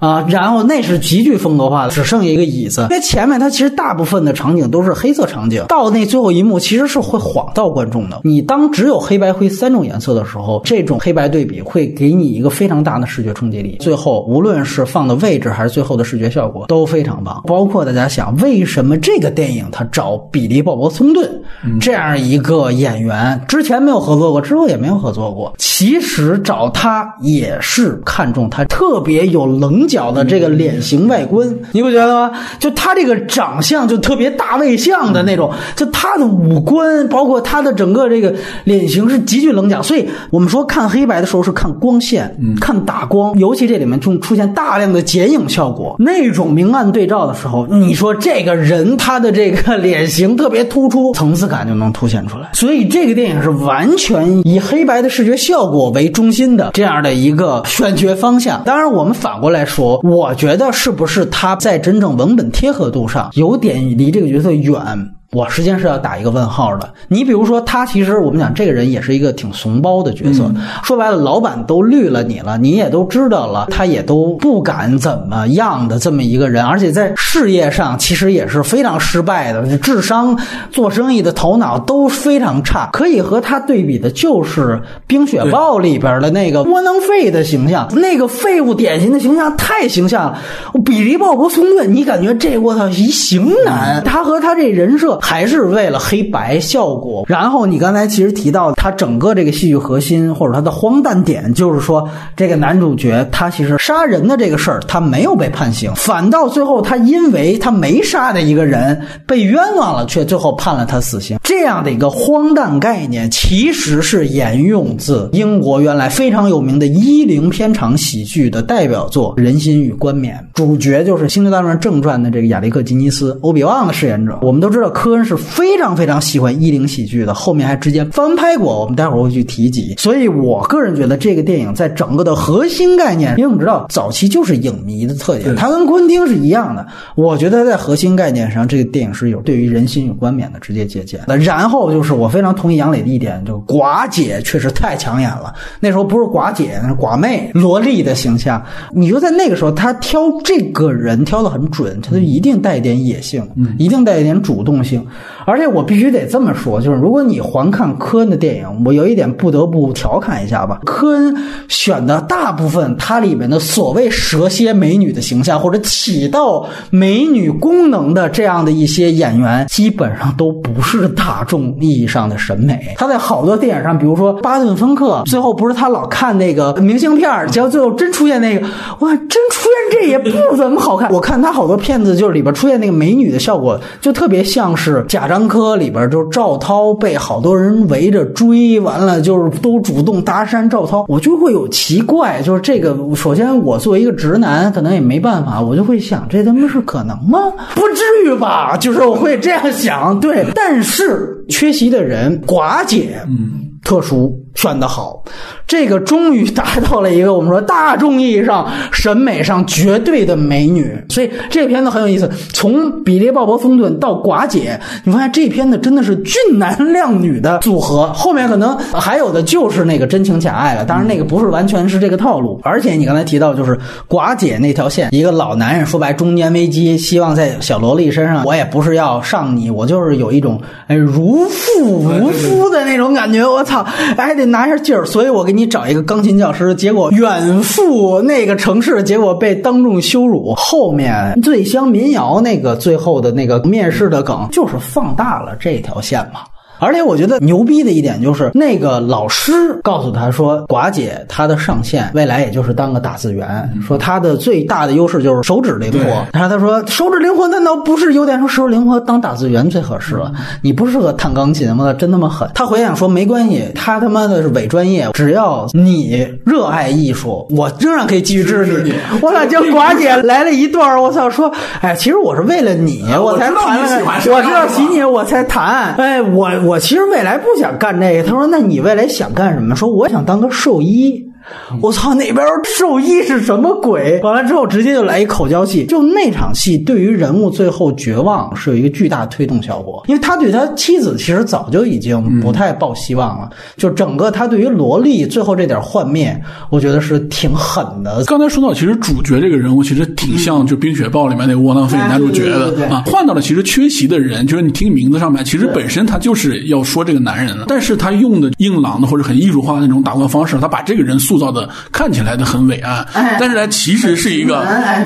啊，然后那是极具风格化的，只剩下一个椅子。因为前面它其实大部分的场景都是黑色场景，到那最后一幕其实是会晃到观众的。你当只有黑白灰三种颜色的时候，这种黑白对比会给你一个非常大的视觉冲击力。最后无论是放的位置还是最后的视觉效果都非常棒。包括大家想，为什么这个电影它找比利·鲍勃·松顿这样一个演员，之前没有合作过，之后也没有合作过。其实找他也是看中他特别有棱角的这个脸型外观，你不觉得吗？就他这个长相就特别大卫像的那种，就他的五官，包括他的整个这个脸型是极具棱角。所以我们说看黑白的时候是看光线，看打光，尤其这里面就出现大量的剪影效果，那种明暗对照的时候，你说这个人他的这个脸型特别突出，层次感就能凸显出来。所以这个电影是完全以黑白的视觉效果为中心的这样的一个选角方向。当然，我们反过来说，我觉得是不是他在真正文本贴合度上有点离这个角色远？我实际上是要打一个问号的。你比如说，他其实我们讲这个人也是一个挺怂包的角色。说白了，老板都绿了你了，你也都知道了，他也都不敢怎么样的这么一个人，而且在事业上其实也是非常失败的，智商、做生意的头脑都非常差。可以和他对比的就是《冰雪暴》里边的那个窝囊废的形象，那个废物典型的形象太形象了。比利·鲍勃·松顿，你感觉这我操一型男，他和他这人设。还是为了黑白效果。然后你刚才其实提到，他整个这个戏剧核心或者他的荒诞点，就是说这个男主角他其实杀人的这个事儿，他没有被判刑，反倒最后他因为他没杀的一个人被冤枉了，却最后判了他死刑。这样的一个荒诞概念，其实是沿用自英国原来非常有名的一零片场喜剧的代表作《人心与冠冕》，主角就是《星球大战正传》的这个亚历克·吉尼斯，欧比旺的饰演者。我们都知道科。科恩是非常非常喜欢一零喜剧的，后面还直接翻拍过，我们待会儿会去提及。所以我个人觉得这个电影在整个的核心概念，因为我们知道早期就是影迷的特点，它跟昆汀是一样的。我觉得在核心概念上，这个电影是有对于人心有关冕的直接借鉴。那然后就是我非常同意杨磊的一点，就是寡姐确实太抢眼了。那时候不是寡姐，那是寡妹、萝莉的形象。你说在那个时候，他挑这个人挑的很准，他就一定带一点野性，一定带一点主动性。而且我必须得这么说，就是如果你环看科恩的电影，我有一点不得不调侃一下吧。科恩选的大部分它里面的所谓蛇蝎美女的形象，或者起到美女功能的这样的一些演员，基本上都不是大众意义上的审美。他在好多电影上，比如说巴顿·芬克，最后不是他老看那个明信片，结果最后真出现那个，哇，真出现这也不怎么好看。我看他好多片子，就是里边出现那个美女的效果，就特别像是。是贾樟柯里边，就是赵涛被好多人围着追，完了就是都主动搭讪赵涛，我就会有奇怪，就是这个。首先，我作为一个直男，可能也没办法，我就会想，这他妈是可能吗？不至于吧？就是我会这样想，对。但是缺席的人，寡姐，嗯，特殊。选的好，这个终于达到了一个我们说大众意义上审美上绝对的美女。所以这片子很有意思，从比利·鲍勃·丰顿到寡姐，你发现这片子真的是俊男靓女的组合。后面可能还有的就是那个真情假爱了，当然那个不是完全是这个套路。而且你刚才提到就是寡姐那条线，一个老男人说白中年危机，希望在小萝莉身上，我也不是要上你，我就是有一种哎如父如夫的那种感觉。我操，还得拿下劲儿，所以我给你找一个钢琴教师，结果远赴那个城市，结果被当众羞辱。后面醉乡民谣那个最后的那个面试的梗，就是放大了这条线嘛。而且我觉得牛逼的一点就是，那个老师告诉他说，寡姐她的上限未来也就是当个打字员，说她的最大的优势就是手指灵活。然后他说，手指灵活难道不是优点？说手指灵活当打字员最合适了。你不适合弹钢琴吗？真他妈狠！他回想说，没关系，他他妈的是伪专业，只要你热爱艺术，我仍然可以继续支持你。我操，就寡姐来了一段，我操，说，哎，其实我是为了你，我才弹了，我知道喜你，我才弹。哎，我。我我其实未来不想干这个。他说：“那你未来想干什么？”说：“我想当个兽医。” 我操，那边兽医是什么鬼？完了之后直接就来一口交戏，就那场戏对于人物最后绝望是有一个巨大推动效果，因为他对他妻子其实早就已经不太抱希望了。就整个他对于萝莉最后这点幻灭，我觉得是挺狠的。刚才说到，其实主角这个人物其实挺像就《冰雪暴》里面那个窝囊废男主角的啊。换到了其实缺席的人，就是你听名字上面，其实本身他就是要说这个男人的，但是他用的硬朗的或者很艺术化的那种打官方式，他把这个人塑造的。看起来的很伟岸，但是他其实是一个，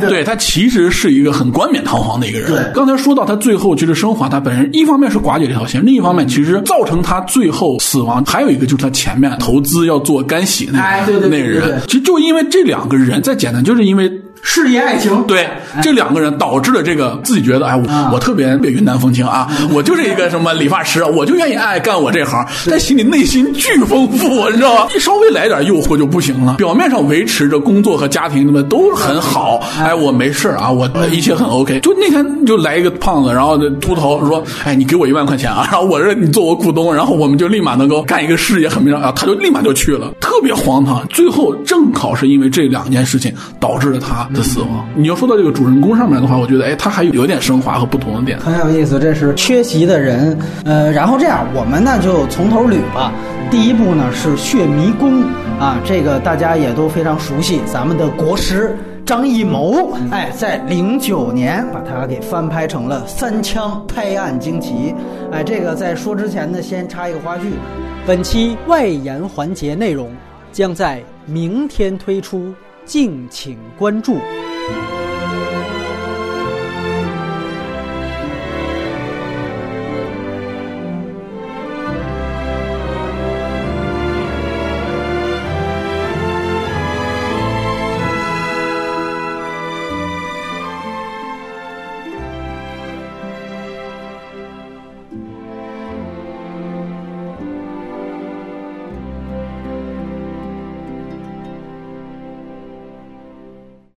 对他其实是一个很冠冕堂皇的一个人。刚才说到他最后其实升华，他本人一方面是寡姐这条线，另一方面其实造成他最后死亡还有一个就是他前面投资要做干洗那个那个人，其实就因为这两个人，再简单就是因为。事业爱情，对这两个人导致了这个自己觉得哎，我我特别别云淡风轻啊，我就是一个什么理发师，我就愿意爱干我这行，但心里内心巨丰富，你知道吗？一稍微来点诱惑就不行了。表面上维持着工作和家庭，他们都很好，哎，我没事啊，我一切很 OK。就那天就来一个胖子，然后秃头说，哎，你给我一万块钱啊，然后我这你做我股东，然后我们就立马能够干一个事业，很明啊，他就立马就去了，特别荒唐。最后正好是因为这两件事情导致了他。的死亡，你要说到这个主人公上面的话，我觉得，哎，他还有点升华和不同的点，很有意思。这是缺席的人，呃，然后这样，我们呢就从头捋吧。第一步呢是《血迷宫》啊，这个大家也都非常熟悉，咱们的国师张艺谋，哎，在零九年把它给翻拍成了《三枪拍案惊奇》。哎，这个在说之前呢，先插一个花絮，本期外延环节内容将在明天推出。敬请关注。